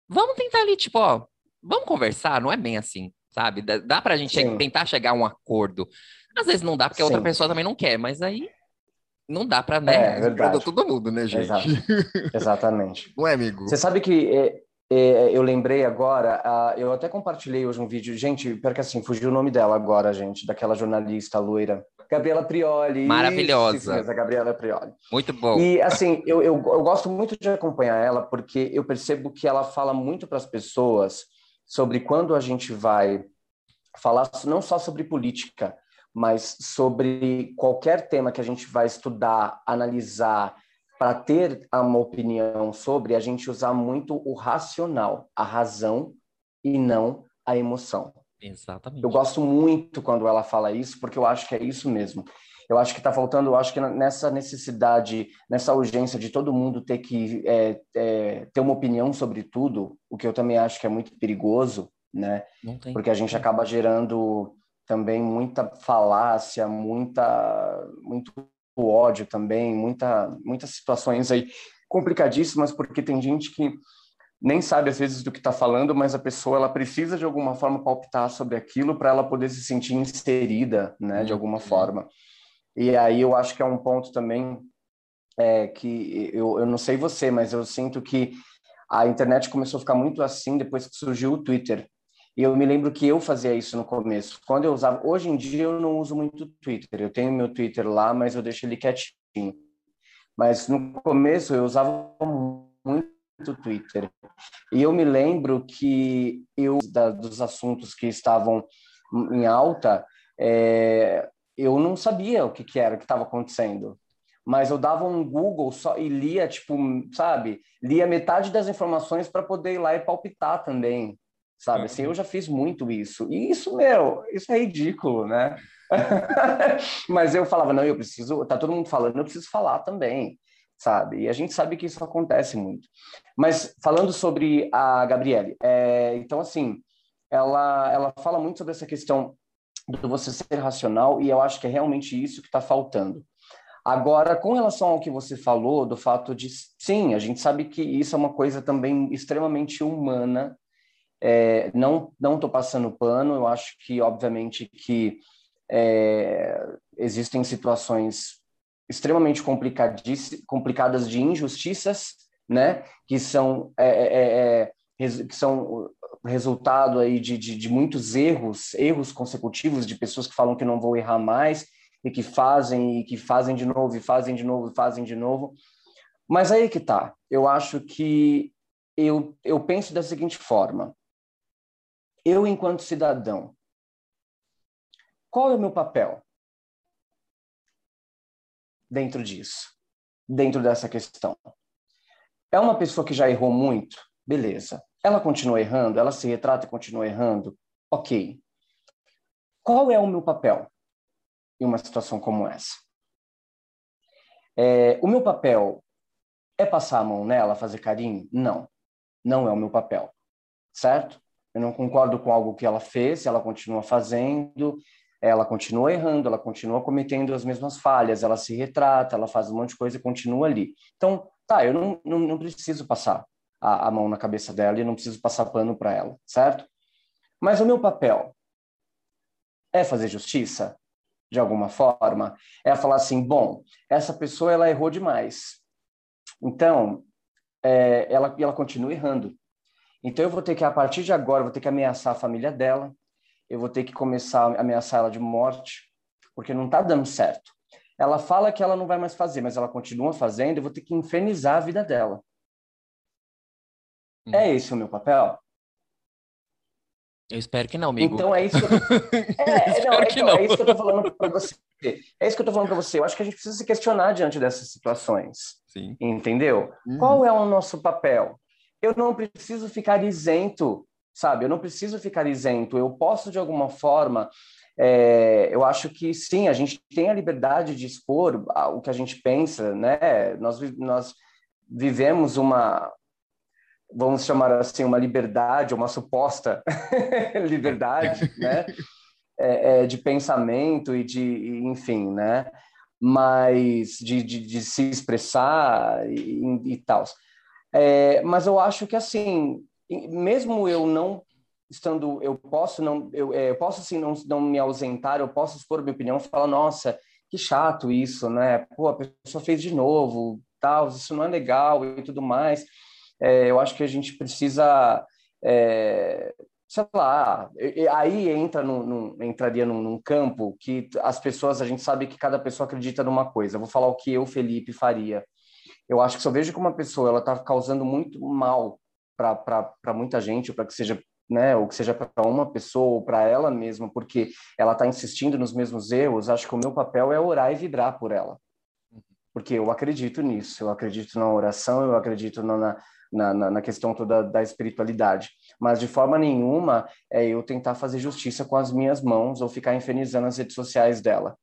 vamos tentar ali, tipo, ó, vamos conversar, não é bem assim, sabe? Dá, dá pra gente che tentar chegar a um acordo. Às vezes não dá, porque a outra pessoa também não quer, mas aí não dá pra, né? É, todo mundo, né, gente? Exato. Exatamente. não é, amigo? Você sabe que é, é, eu lembrei agora, eu até compartilhei hoje um vídeo, gente, pior que assim, fugiu o nome dela agora, gente, daquela jornalista loira. Gabriela Prioli. Maravilhosa. Isso, Gabriela Prioli. Muito bom. E assim, eu, eu, eu gosto muito de acompanhar ela, porque eu percebo que ela fala muito para as pessoas sobre quando a gente vai falar não só sobre política, mas sobre qualquer tema que a gente vai estudar, analisar, para ter uma opinião sobre, a gente usar muito o racional, a razão e não a emoção. Exatamente. Eu gosto muito quando ela fala isso, porque eu acho que é isso mesmo. Eu acho que está faltando, eu acho que nessa necessidade, nessa urgência de todo mundo ter que é, é, ter uma opinião sobre tudo, o que eu também acho que é muito perigoso, né? Porque a gente acaba gerando também muita falácia, muita, muito ódio também, muita, muitas situações aí complicadíssimas, porque tem gente que nem sabe às vezes do que está falando, mas a pessoa ela precisa de alguma forma palpitar sobre aquilo para ela poder se sentir inserida, né, de alguma uhum. forma. E aí eu acho que é um ponto também é, que eu, eu não sei você, mas eu sinto que a internet começou a ficar muito assim depois que surgiu o Twitter. E eu me lembro que eu fazia isso no começo. Quando eu usava, hoje em dia eu não uso muito Twitter. Eu tenho meu Twitter lá, mas eu deixo ele quietinho. Mas no começo eu usava muito Twitter. E eu me lembro que eu da, dos assuntos que estavam em alta, é, eu não sabia o que, que era, o que estava acontecendo. Mas eu dava um Google só e lia, tipo, sabe? Lia metade das informações para poder ir lá e palpitar também sabe? Assim, eu já fiz muito isso. E isso, meu, isso é ridículo, né? Mas eu falava, não, eu preciso, tá todo mundo falando, eu preciso falar também, sabe? E a gente sabe que isso acontece muito. Mas falando sobre a Gabriele, é, então, assim, ela, ela fala muito sobre essa questão do você ser racional e eu acho que é realmente isso que está faltando. Agora, com relação ao que você falou, do fato de, sim, a gente sabe que isso é uma coisa também extremamente humana É, não não estou passando pano. Eu acho que, obviamente, que é, existem situações extremamente complicadas de injustiças, né? Que são é, é, é, é que são resultado aí de, de, de, muitos erros, erros consecutivos de pessoas que falam que não vou errar mais e que fazem e que fazem de novo e fazem de novo e fazem de novo. Mas aí que tá. Eu acho que eu, eu penso da seguinte forma. Eu, enquanto cidadão, qual é o meu papel dentro disso? Dentro dessa questão? É uma pessoa que já errou muito? Beleza. Ela continua errando? Ela se retrata e continua errando? Ok. Qual é o meu papel em uma situação como essa? É, o meu papel é passar a mão nela, fazer carinho? Não. Não é o meu papel. Certo? Eu não concordo com algo que ela fez, ela continua fazendo, ela continua errando, ela continua cometendo as mesmas falhas, ela se retrata, ela faz um monte de coisa e continua ali. Então, tá, eu não, não, não preciso passar a, a mão na cabeça dela e não preciso passar pano para ela, certo? Mas o meu papel é fazer justiça, de alguma forma, é falar assim, bom, essa pessoa ela errou demais, então é, ela ela continua errando. Então eu vou ter que a partir de agora vou ter que ameaçar a família dela, eu vou ter que começar a ameaçar ela de morte, porque não está dando certo. Ela fala que ela não vai mais fazer, mas ela continua fazendo, eu vou ter que infernizar a vida dela. Hum. É esse o meu papel? Eu espero que não, amigo. Então é isso que eu, é, não, é, então, não. é isso que eu tô falando para você. É isso que eu tô falando para você. Eu acho que a gente precisa se questionar diante dessas situações. Sim. Entendeu? Uhum. Qual é o nosso papel? Eu não preciso ficar isento, sabe? Eu não preciso ficar isento. Eu posso, de alguma forma, é, eu acho que sim, a gente tem a liberdade de expor o que a gente pensa, né? Nós, nós vivemos uma, vamos chamar assim, uma liberdade, uma suposta liberdade, né? É, é, de pensamento e de, enfim, né? Mas de, de, de se expressar e, e tal. É, mas eu acho que, assim, mesmo eu não estando, eu posso não, eu, é, eu posso assim não, não me ausentar, eu posso expor minha opinião, falar, nossa, que chato isso, né? Pô, a pessoa fez de novo, tal, isso não é legal e tudo mais é, eu acho que a gente precisa, é, sei lá, aí entra num, entraria num, num, campo que as pessoas, a gente sabe que cada pessoa acredita numa coisa. Eu vou falar o que eu, Felipe, faria. Eu acho que se eu vejo que uma pessoa ela está causando muito mal para muita gente, ou para que seja né, ou que seja para uma pessoa ou para ela mesma, porque ela está insistindo nos mesmos erros, acho que o meu papel é orar e vibrar por ela. Porque eu acredito nisso, eu acredito na oração, eu acredito na, na, na, na questão toda da espiritualidade. Mas de forma nenhuma é eu tentar fazer justiça com as minhas mãos ou ficar infernizando as redes sociais dela.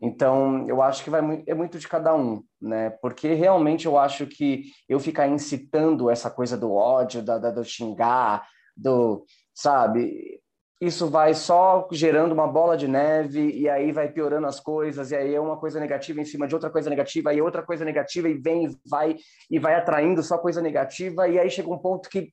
Então, eu acho que vai é muito de cada um, né? Porque realmente eu acho que eu ficar incitando essa coisa do ódio, da, da do xingar, do, sabe? isso vai só gerando uma bola de neve e aí vai piorando as coisas e aí é uma coisa negativa em cima de outra coisa negativa e outra coisa negativa e vem e vai e vai atraindo só coisa negativa e aí chega um ponto que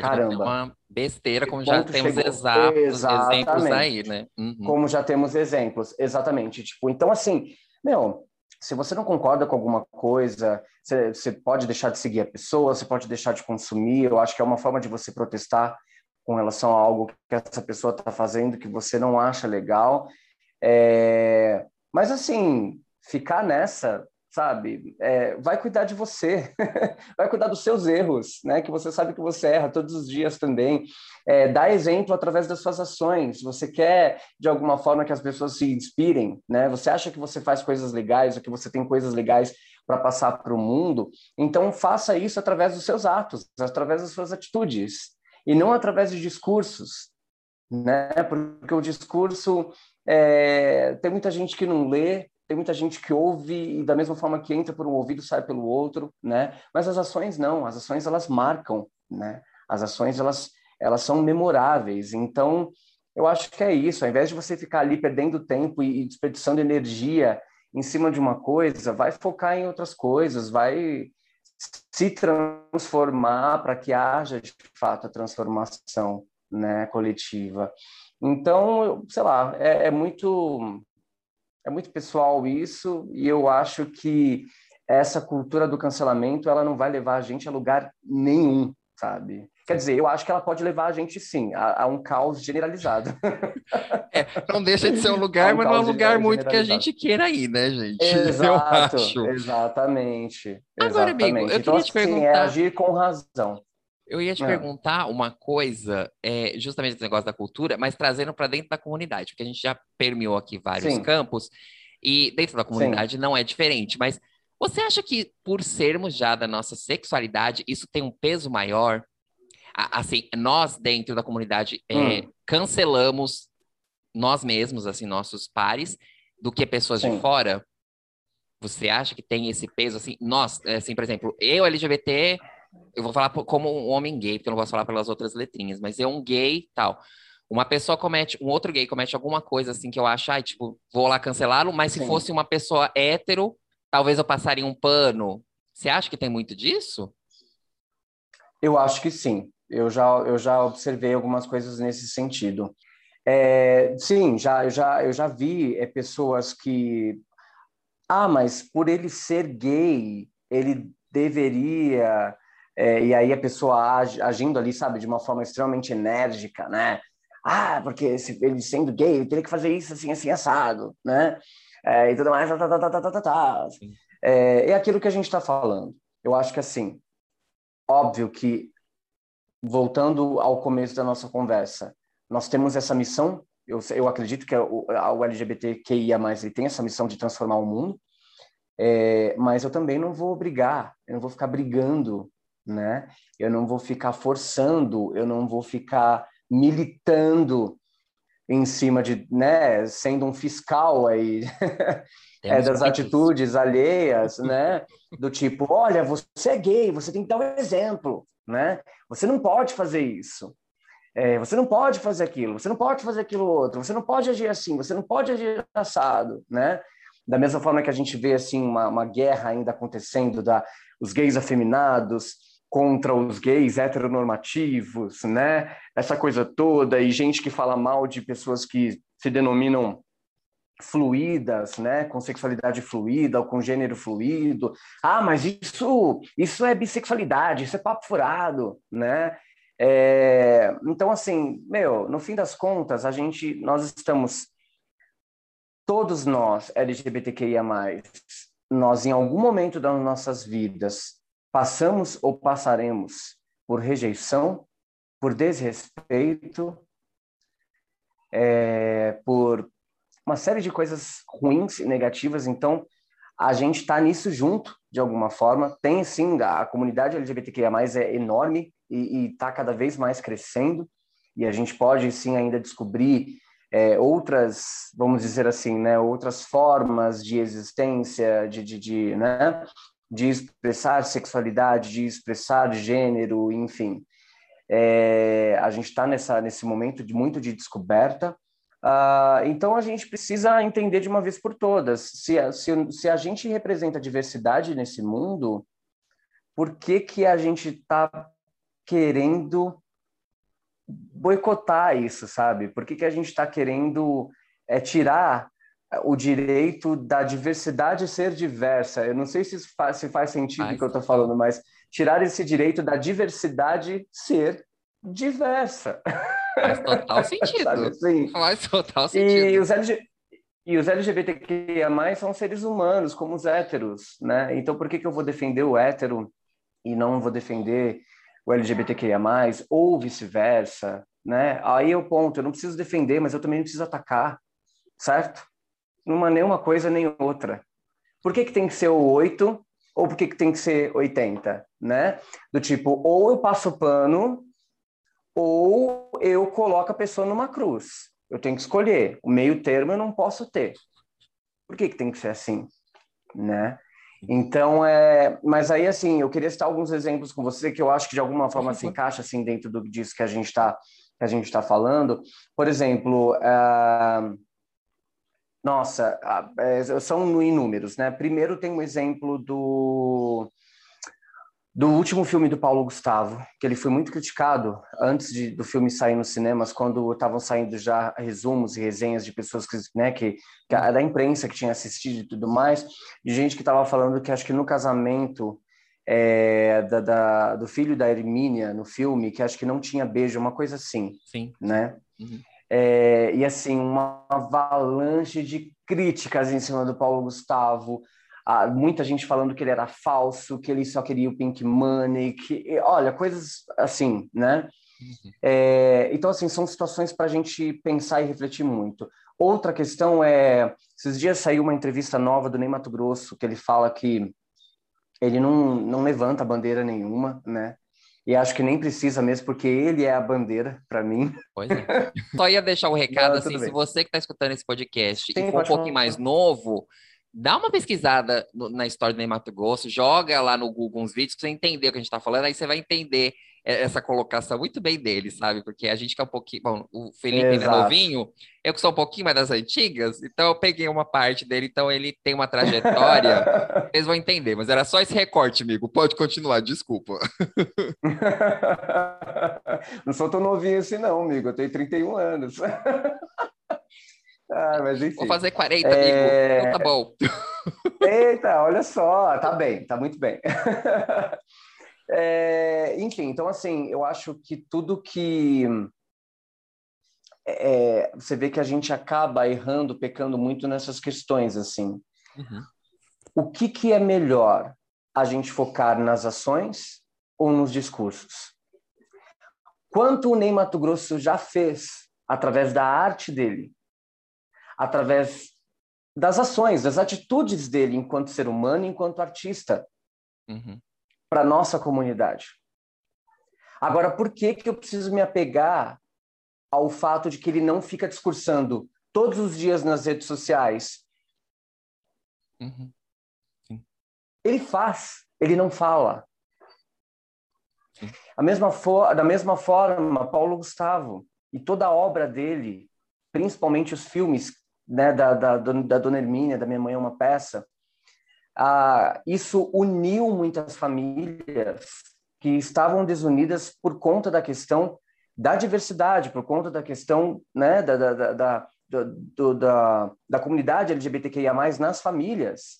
Pode caramba uma besteira como já temos exatos exatamente. exemplos aí né uhum. como já temos exemplos exatamente tipo então assim meu se você não concorda com alguma coisa, você, você pode deixar de seguir a pessoa, você pode deixar de consumir. Eu acho que é uma forma de você protestar com relação a algo que essa pessoa está fazendo que você não acha legal. É... Mas, assim, ficar nessa, sabe, é... vai cuidar de você, vai cuidar dos seus erros, né? Que você sabe que você erra todos os dias também. É, dá exemplo através das suas ações. Você quer, de alguma forma, que as pessoas se inspirem, né? Você acha que você faz coisas legais ou que você tem coisas legais para passar para o mundo, então faça isso através dos seus atos, através das suas atitudes e não através de discursos, né? Porque o discurso é, tem muita gente que não lê, tem muita gente que ouve e da mesma forma que entra por um ouvido sai pelo outro, né? Mas as ações não, as ações elas marcam, né? As ações elas elas são memoráveis. Então eu acho que é isso. Ao invés de você ficar ali perdendo tempo e desperdiçando energia em cima de uma coisa, vai focar em outras coisas, vai se transformar para que haja de fato a transformação né, coletiva. Então, sei lá, é, é, muito é muito pessoal isso e eu acho que essa cultura do cancelamento ela não vai levar a gente a lugar nenhum, sabe? Quer dizer, eu acho que ela pode levar a gente, sim, a, a um caos generalizado. É, não deixa de ser um lugar, um mas não é um lugar muito que a gente queira ir, né, gente? Exato, exatamente. Agora, exatamente. amigo, eu então, queria te assim, é perguntar... É agir com razão. Eu ia te é. perguntar uma coisa, é, justamente esse negócio da cultura, mas trazendo para dentro da comunidade, porque a gente já permeou aqui vários sim. campos, e dentro da comunidade sim. não é diferente, mas você acha que por sermos já da nossa sexualidade, isso tem um peso maior? Assim, nós dentro da comunidade é, hum. cancelamos nós mesmos, assim, nossos pares, do que pessoas Sim. de fora? Você acha que tem esse peso, assim? Nós, assim, por exemplo, eu LGBT, eu vou falar como um homem gay, porque eu não posso falar pelas outras letrinhas, mas eu um gay, tal. Uma pessoa comete, um outro gay comete alguma coisa, assim, que eu acho, ai, tipo, vou lá cancelá-lo, mas Sim. se fosse uma pessoa hétero, talvez eu passaria um pano. Você acha que tem muito disso? Eu acho que sim. Eu já, eu já observei algumas coisas nesse sentido. É, sim, já, eu, já, eu já vi é, pessoas que. Ah, mas por ele ser gay, ele deveria. É, e aí a pessoa age, agindo ali, sabe, de uma forma extremamente enérgica, né? Ah, porque se ele sendo gay, ele teria que fazer isso assim, assim, assado, né? É, e tudo mais, tá, tá, tá, tá, tá, tá, tá. É, é aquilo que a gente está falando. Eu acho que, assim, óbvio que, voltando ao começo da nossa conversa, nós temos essa missão, eu, eu acredito que o, o LGBTQIA+, ele tem essa missão de transformar o mundo, é, mas eu também não vou brigar, eu não vou ficar brigando, né? Eu não vou ficar forçando, eu não vou ficar militando em cima de, né, sendo um fiscal aí é, das atitudes alheias, né, do tipo, olha, você é gay, você tem que dar um exemplo, né? Você não pode fazer isso. É, você não pode fazer aquilo, você não pode fazer aquilo outro, você não pode agir assim, você não pode agir assado, né? Da mesma forma que a gente vê assim uma, uma guerra ainda acontecendo da os gays afeminados, contra os gays heteronormativos, né? Essa coisa toda e gente que fala mal de pessoas que se denominam fluídas, né, com sexualidade fluida ou com gênero fluido. Ah, mas isso isso é bissexualidade, isso é papo furado, né? É, então assim, meu, no fim das contas, a gente nós estamos todos nós LGBTQIA+, nós em algum momento das nossas vidas passamos ou passaremos por rejeição, por desrespeito, é, por uma série de coisas ruins e negativas. Então, a gente está nisso junto, de alguma forma. Tem, sim, a comunidade LGBTQIA+, é enorme e está cada vez mais crescendo. E a gente pode, sim, ainda descobrir é, outras, vamos dizer assim, né, outras formas de existência, de, de, de né, de expressar sexualidade, de expressar gênero, enfim. É, a gente está nesse momento de muito de descoberta, uh, então a gente precisa entender de uma vez por todas, se, se, se a gente representa diversidade nesse mundo, por que, que a gente está querendo boicotar isso, sabe? Por que, que a gente está querendo é, tirar o direito da diversidade ser diversa. Eu não sei se faz, se faz sentido o que eu estou falando, mas tirar esse direito da diversidade ser diversa. Faz total sentido. assim? Faz total sentido. E os, LG... e os LGBTQIA+, são seres humanos, como os héteros, né? Então, por que, que eu vou defender o hétero e não vou defender o LGBTQIA+, ou vice-versa, né? Aí é o ponto, eu não preciso defender, mas eu também não preciso atacar, certo? Numa nenhuma coisa nem outra. Por que, que tem que ser o 8 ou por que, que tem que ser 80, né? Do tipo, ou eu passo pano ou eu coloco a pessoa numa cruz. Eu tenho que escolher. O meio termo eu não posso ter. Por que, que tem que ser assim, né? Então, é, mas aí assim, eu queria citar alguns exemplos com você que eu acho que de alguma forma se encaixa assim dentro do disso que a gente está a gente está falando. Por exemplo, uh, nossa, é, são inúmeros, né? Primeiro tem um exemplo do do último filme do Paulo Gustavo, que ele foi muito criticado antes de, do filme sair nos cinemas, quando estavam saindo já resumos e resenhas de pessoas que, né, que, que da imprensa que tinha assistido e tudo mais, de gente que estava falando que acho que no casamento é, da, da, do filho da Hermínia no filme, que acho que não tinha beijo, uma coisa assim, Sim. né? Uhum. É, e assim, uma avalanche de críticas em cima do Paulo Gustavo, ah, muita gente falando que ele era falso, que ele só queria o Pink Money, que, olha, coisas assim, né? Uhum. É, então, assim, são situações para a gente pensar e refletir muito. Outra questão é, esses dias saiu uma entrevista nova do Ney Mato Grosso, que ele fala que ele não, não levanta bandeira nenhuma, né? E acho que nem precisa mesmo, porque ele é a bandeira para mim. Pois é. Só ia deixar o um recado, não, assim, se você que está escutando esse podcast Sim, e for um pouquinho mais novo, dá uma pesquisada no, na história do Ney Mato Grosso, joga lá no Google uns vídeos para você entender o que a gente está falando, aí você vai entender essa colocação muito bem dele, sabe? Porque a gente que é um pouquinho. Bom, o Felipe é novinho, eu que sou um pouquinho mais das antigas, então eu peguei uma parte dele, então ele tem uma trajetória, vocês vão entender, mas era só esse recorte, amigo. Pode continuar, desculpa. não sou tão novinho assim, não, amigo. Eu tenho 31 anos. Ah, mas enfim. Vou fazer 40, é... amigo. Então tá bom. Eita, olha só, tá bem, tá muito bem. É, enfim, então assim, eu acho que tudo que é, você vê que a gente acaba errando, pecando muito nessas questões assim. Uhum. O que que é melhor, a gente focar nas ações ou nos discursos? Quanto o Ney Mato Grosso já fez através da arte dele, através das ações, das atitudes dele enquanto ser humano, enquanto artista, uhum. Para nossa comunidade. Agora, por que que eu preciso me apegar ao fato de que ele não fica discursando todos os dias nas redes sociais? Uhum. Ele faz, ele não fala. A mesma da mesma forma, Paulo Gustavo e toda a obra dele, principalmente os filmes né, da, da, da Dona Hermínia, da Minha Mãe é uma Peça, ah, isso uniu muitas famílias que estavam desunidas por conta da questão da diversidade, por conta da questão né, da, da, da, do, da, da comunidade LGBTQIA+, nas famílias.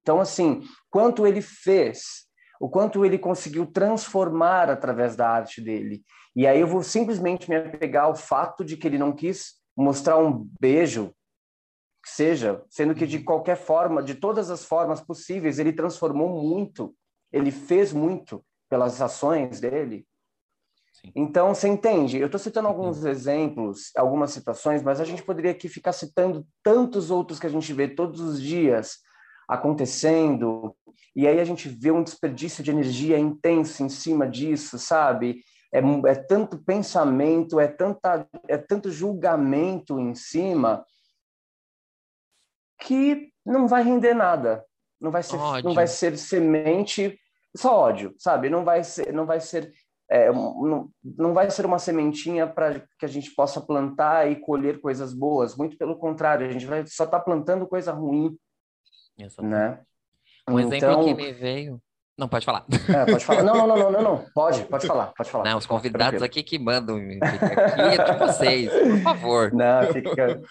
Então, assim, quanto ele fez, o quanto ele conseguiu transformar através da arte dele. E aí eu vou simplesmente me apegar ao fato de que ele não quis mostrar um beijo seja, sendo que de uhum. qualquer forma, de todas as formas possíveis, ele transformou muito, ele fez muito pelas ações dele. Sim. Então, você entende? Eu estou citando alguns uhum. exemplos, algumas situações, mas a gente poderia aqui ficar citando tantos outros que a gente vê todos os dias acontecendo, e aí a gente vê um desperdício de energia intenso em cima disso, sabe? É, é tanto pensamento, é, tanta, é tanto julgamento em cima que não vai render nada. Não vai ser, não vai ser semente, só ódio, sabe? Não vai ser, não vai ser, é, não, não vai ser uma sementinha para que a gente possa plantar e colher coisas boas. Muito pelo contrário, a gente vai só estar tá plantando coisa ruim, né? Um então, exemplo que me veio. Não, pode falar. É, pode falar. Não, não, não, não, não. Pode, pode falar, pode falar. Não, os convidados aqui que mandam. Aqui é de vocês, por favor. Não, fica,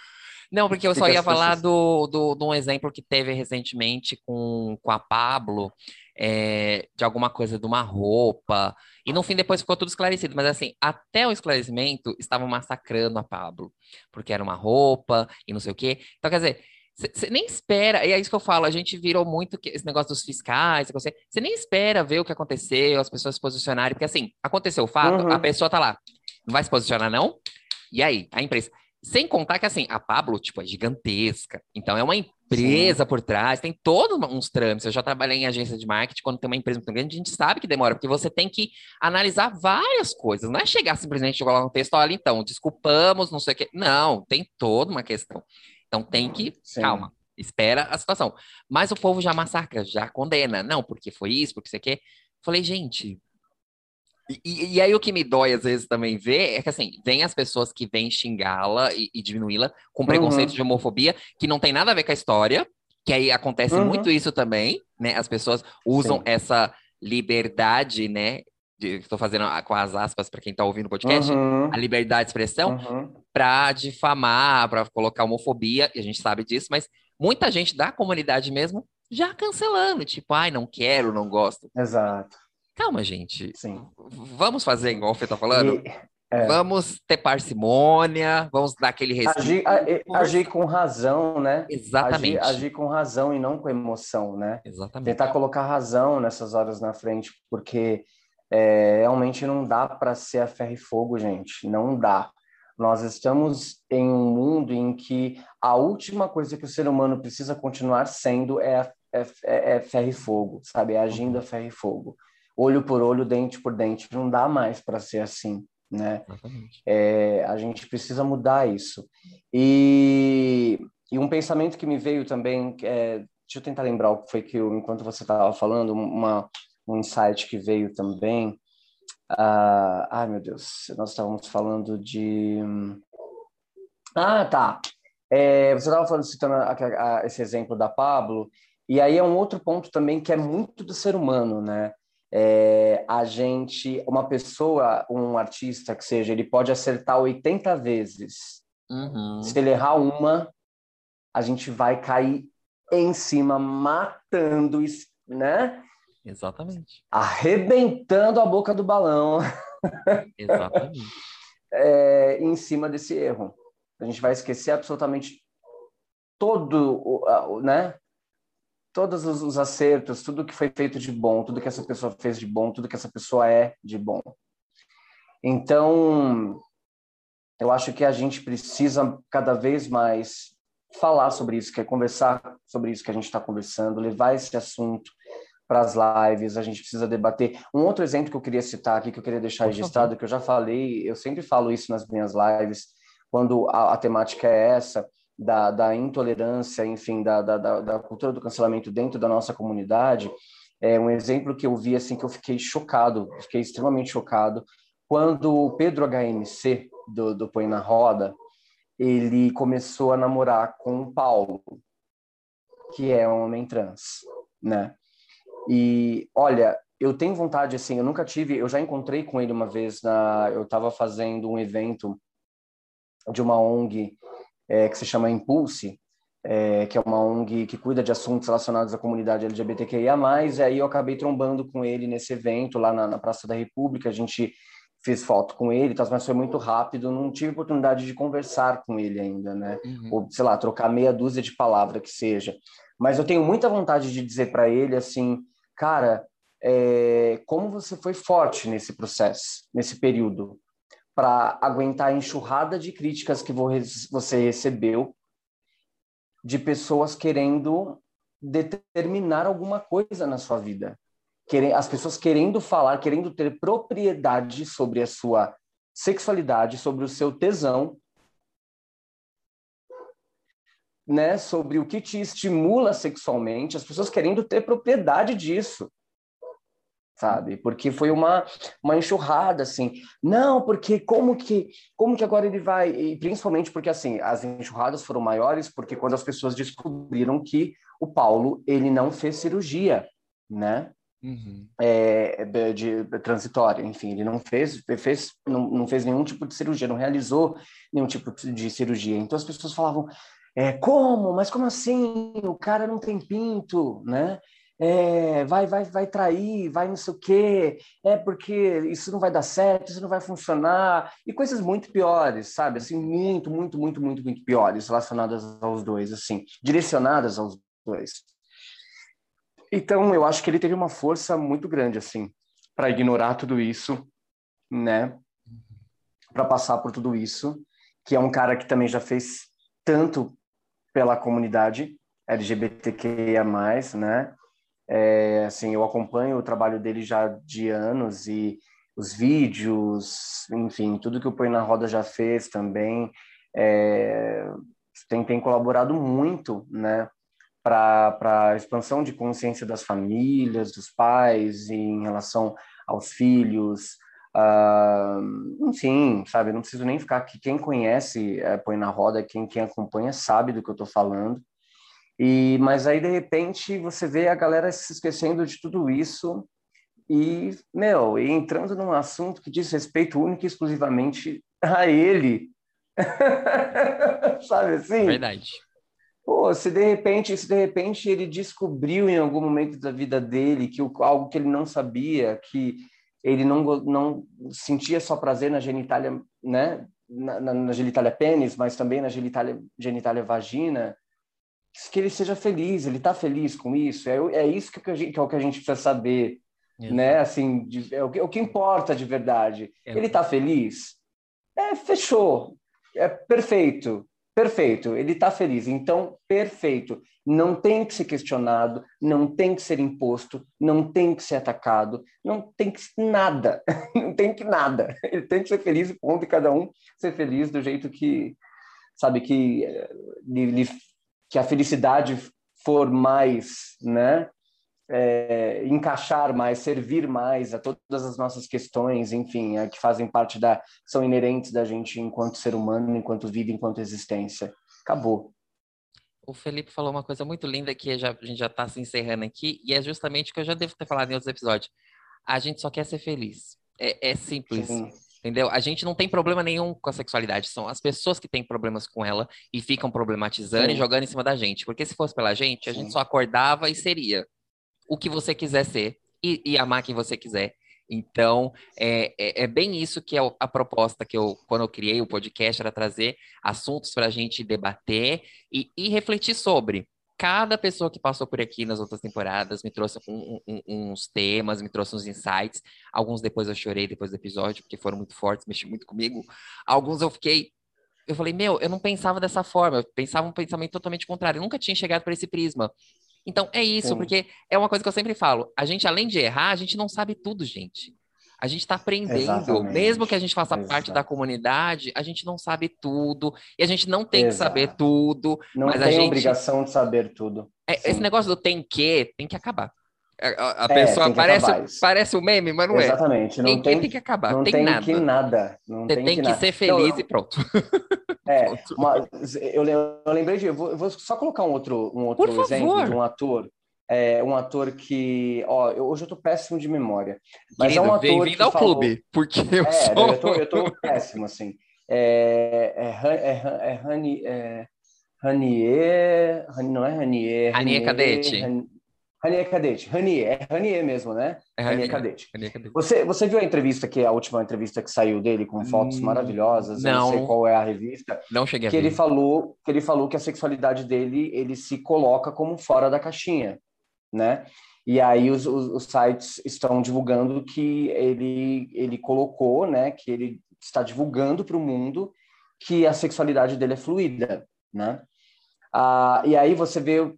não, porque eu só ia falar do, do, de um exemplo que teve recentemente com, com a Pablo, é, de alguma coisa de uma roupa. E no fim depois ficou tudo esclarecido. Mas assim, até o esclarecimento estavam massacrando a Pablo, porque era uma roupa e não sei o quê. Então, quer dizer, você nem espera, e é isso que eu falo, a gente virou muito esse negócio dos fiscais, você, nem espera ver o que aconteceu, as pessoas se posicionarem, porque assim, aconteceu o fato, uhum. a pessoa tá lá, não vai se posicionar não? E aí, a imprensa, sem contar que, assim, a Pablo, tipo, é gigantesca. Então, é uma empresa Sim. por trás, tem todos uns trâmites. Eu já trabalhei em agência de marketing, quando tem uma empresa muito grande, a gente sabe que demora, porque você tem que analisar várias coisas. Não é chegar simplesmente jogar lá no texto, olha, então, desculpamos, não sei o quê. Não, tem toda uma questão. Então, tem que, Sim. calma, espera a situação. Mas o povo já massacra, já condena. Não, porque foi isso, porque você quer. Falei, gente, e, e, aí o que me dói às vezes também ver é que assim, vem as pessoas que vêm xingá-la e, e diminuí-la com preconceito uhum. de homofobia, que não tem nada a ver com a história, que aí acontece uhum. muito isso também, né? As pessoas usam essa liberdade, né? Estou fazendo com as aspas para quem está ouvindo o podcast, uhum. a liberdade de expressão uhum. para difamar, para colocar homofobia, e a gente sabe disso, mas muita gente da comunidade mesmo já cancelando, tipo, ai, não quero, não gosto. Exato. Calma, gente. Sim. Vamos fazer igual o Fê tá falando? E, é. Vamos ter parcimônia, vamos dar aquele respeito. Agir, agir, com razão, né? Exatamente. Agir, agir, com razão e não com emoção, né? Exatamente. Tentar colocar razão nessas horas na frente, porque é, realmente não dá para ser a ferro e fogo, gente. Não dá. Nós estamos em um mundo em que a última coisa que o ser humano precisa continuar sendo é, é, é, é ferro e fogo, sabe? É agindo a uhum. ferro e fogo olho por olho, dente por dente. Não dá mais para ser assim, né? É, a gente precisa mudar isso. E, e, um pensamento que me veio também, é, deixa eu tentar lembrar o que foi que eu, enquanto você estava falando, uma, um insight que veio também. Ah, ai, meu Deus, nós estávamos falando de. Ah, tá. É, você estava falando, citando a, a, a, esse exemplo da Pablo, e aí é um outro ponto também que é muito do ser humano, né? É, a gente, uma pessoa, um artista que seja, ele pode acertar 80 vezes. Uhum. Se ele errar uma, a gente vai cair em cima, matando, né? Exatamente. Arrebentando a boca do balão. Exatamente. é, em cima desse erro. A gente vai esquecer absolutamente todo, né? Todos os, os acertos, tudo que foi feito de bom, tudo que essa pessoa fez de bom, tudo que essa pessoa é de bom. Então, eu acho que a gente precisa cada vez mais falar sobre isso, quer conversar sobre isso que a gente está conversando, levar esse assunto para as lives, a gente precisa debater. Um outro exemplo que eu queria citar aqui, que eu queria deixar registrado, que eu já falei, eu sempre falo isso nas minhas lives, quando a, a temática é essa, da, da intolerância, enfim, da, da, da cultura do cancelamento dentro da nossa comunidade, é um exemplo que eu vi assim que eu fiquei chocado, fiquei extremamente chocado quando o Pedro HMC do, do Põe na Roda ele começou a namorar com o Paulo, que é um homem trans, né? E olha, eu tenho vontade assim, eu nunca tive, eu já encontrei com ele uma vez na, eu estava fazendo um evento de uma ONG é, que se chama Impulse, é, que é uma ONG que cuida de assuntos relacionados à comunidade LGBTQIA+, e aí eu acabei trombando com ele nesse evento lá na, na Praça da República, a gente fez foto com ele, mas foi muito rápido, não tive oportunidade de conversar com ele ainda, né? Uhum. Ou, sei lá, trocar meia dúzia de palavras que seja. Mas eu tenho muita vontade de dizer para ele, assim, cara, é, como você foi forte nesse processo, nesse período, para aguentar a enxurrada de críticas que você recebeu de pessoas querendo determinar alguma coisa na sua vida. As pessoas querendo falar, querendo ter propriedade sobre a sua sexualidade, sobre o seu tesão, né, sobre o que te estimula sexualmente, as pessoas querendo ter propriedade disso sabe? Porque foi uma, uma enxurrada, assim. Não, porque como que, como que agora ele vai... E principalmente porque, assim, as enxurradas foram maiores porque quando as pessoas descobriram que o Paulo, ele não fez cirurgia, né? Uhum. É, de, de, transitória, enfim, ele não fez, fez não, não fez nenhum tipo de cirurgia, não realizou nenhum tipo de cirurgia. Então as pessoas falavam, é, como? Mas como assim? O cara não tem pinto, né? É, vai, vai, vai trair, vai não sei o quê, é porque isso não vai dar certo, isso não vai funcionar, e coisas muito piores, sabe? Assim, muito, muito, muito, muito, muito piores relacionadas aos dois, assim, direcionadas aos dois. Então, eu acho que ele teve uma força muito grande, assim, para ignorar tudo isso, né? Para passar por tudo isso, que é um cara que também já fez tanto pela comunidade LGBTQIA+, né? É, assim, eu acompanho o trabalho dele já de anos e os vídeos, enfim, tudo que o Põe na Roda já fez também, é, tem, tem colaborado muito, né, para a expansão de consciência das famílias, dos pais, em relação aos filhos, uh, enfim, sabe, não preciso nem ficar aqui, quem conhece é, Põe na Roda, quem, quem acompanha sabe do que eu estou falando, e, mas aí, de repente, você vê a galera se esquecendo de tudo isso e, meu, entrando num assunto que diz respeito único e exclusivamente a ele. Sabe assim? Verdade. Pô, se de repente, se de repente ele descobriu em algum momento da vida dele que algo que ele não sabia, que ele não, não sentia só prazer na genitália, né? Na, na, na genitália pênis, mas também na genitália, genitália vagina, que ele seja feliz, ele está feliz com isso, é, é isso que, a gente, que é o que a gente precisa saber, Exato. né? Assim, de, é, o que, é o que importa de verdade. Ele está feliz? É, fechou, é perfeito. Perfeito, ele está feliz. Então, perfeito. Não tem que ser questionado, não tem que ser imposto, não tem que ser atacado, não tem que nada, não tem que nada. Ele tem que ser feliz, ponto, e cada um ser feliz do jeito que, sabe, que, eh, que a felicidade for mais, né? é, encaixar mais, servir mais a todas as nossas questões, enfim, é, que fazem parte da, são inerentes da gente enquanto ser humano, enquanto vida, enquanto existência. Acabou. O Felipe falou uma coisa muito linda que já, a gente já está se encerrando aqui, e é justamente o que eu já devo ter falado em outros episódios. A gente só quer ser feliz. É, é simples. Sim. Entendeu? A gente não tem problema nenhum com a sexualidade. São as pessoas que têm problemas com ela e ficam problematizando Sim. e jogando em cima da gente. Porque se fosse pela gente, a Sim. gente só acordava e seria o que você quiser ser e, e amar quem você quiser. Então, é, é, é, bem isso que é a proposta que eu, quando eu criei o podcast, era trazer assuntos para a gente debater e, e, refletir sobre. Cada pessoa que passou por aqui nas outras temporadas me trouxe um, um, uns temas, me trouxe uns insights. Alguns depois eu chorei depois do episódio, porque foram muito fortes, mexeu muito comigo. Alguns eu fiquei. Eu falei, meu, eu não pensava dessa forma, eu pensava um pensamento totalmente contrário. Eu nunca tinha chegado para esse prisma. Então é isso, Sim. porque é uma coisa que eu sempre falo. A gente, além de errar, a gente não sabe tudo, gente. A gente está aprendendo, Exatamente. mesmo que a gente faça parte da comunidade, a gente não sabe tudo e a gente não tem Exato. que saber tudo. Não mas tem a gente... obrigação de saber tudo. É, esse negócio do tem que tem que acabar. A, a é, pessoa parece, parece o um meme, mas não é. Exatamente. Não tem, tem, tem que acabar. Não tem, tem nada. que nada. Não tem, tem que, que ser feliz não, e pronto. É, uma, eu, eu, lembrei de. Eu vou, eu vou, só colocar um outro, um outro exemplo de um ator é um ator que, ó, eu, hoje eu tô péssimo de memória, mas Querido, é um ator bem-vindo ao falou... clube, porque eu é, sou... eu tô, eu tô péssimo, assim. É, é, é, é, Rani, é Ranier, não é Ranier... Ranier Cadete. Ranier Cadete, Ranier, é Ranier mesmo, né? É Ranier, Cadete. Cadete. Você, você viu a entrevista, que é a última entrevista que saiu dele, com fotos hum, maravilhosas, não, não sei qual é a revista. Não cheguei que a ver. Ele falou, que ele falou que a sexualidade dele, ele se coloca como fora da caixinha né? E aí os, os, os, sites estão divulgando que ele, ele colocou, né? Que ele está divulgando para o mundo que a sexualidade dele é fluida, né? Ah, e aí você vê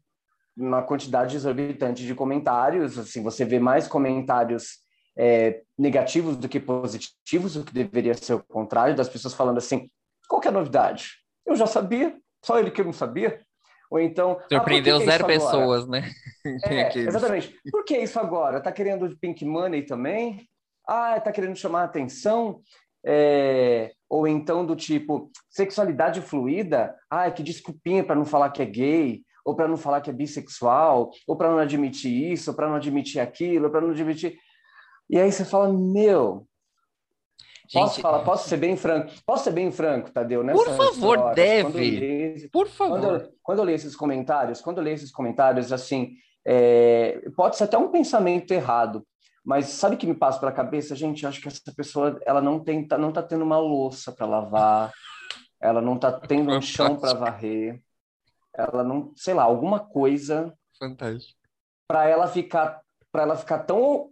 uma quantidade exorbitante de comentários, assim, você vê mais comentários é, negativos do que positivos, o que deveria ser o contrário, das pessoas falando assim, qual que é a novidade? Eu já sabia, só ele que não sabia. Ou então. Ah, Surpreendeu ah, zero pessoas, né? É, exatamente. Por que isso agora? Tá querendo pink money também? Ah, tá querendo chamar atenção? É, ou então do tipo sexualidade fluida, ah, que desculpinha para não falar que é gay, ou para não falar que é bissexual, ou para não admitir isso, ou para não admitir aquilo, para não admitir. E aí você fala, meu, Gente... Posso falar, posso ser bem franco? Posso ser bem franco, Tadeu? Por favor, história, deve. Por favor. Quando eu, quando eu leio esses comentários, quando eu leio esses comentários, assim, é, pode ser até um pensamento errado, mas sabe o que me passa pela cabeça? Gente, acho que essa pessoa, ela não tem, tá, não tá tendo uma louça para lavar, ela não tá tendo um chão para varrer, ela não, sei lá, alguma coisa. Fantástico. Para ela ficar, para ela ficar tão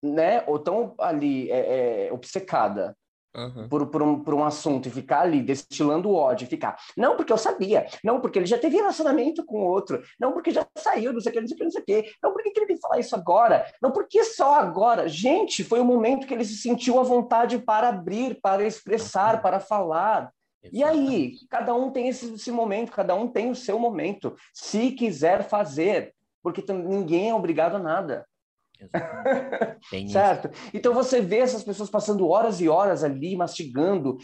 né, ou tão ali é, é, obcecada Uhum. Por, por, um, por um assunto e ficar ali destilando ódio, ficar, não, porque eu sabia, não, porque ele já teve relacionamento com outro, não, porque já saiu, não sei o que, não sei o que, não sei o que, não, por que ele tem falar isso agora? Não, porque só agora? Gente, foi o momento que ele se sentiu à vontade para abrir, para expressar, para falar. E aí, cada um tem esse, esse momento, cada um tem o seu momento, se quiser fazer, porque ninguém é obrigado a nada. certo? Então você vê essas pessoas passando horas e horas ali, mastigando,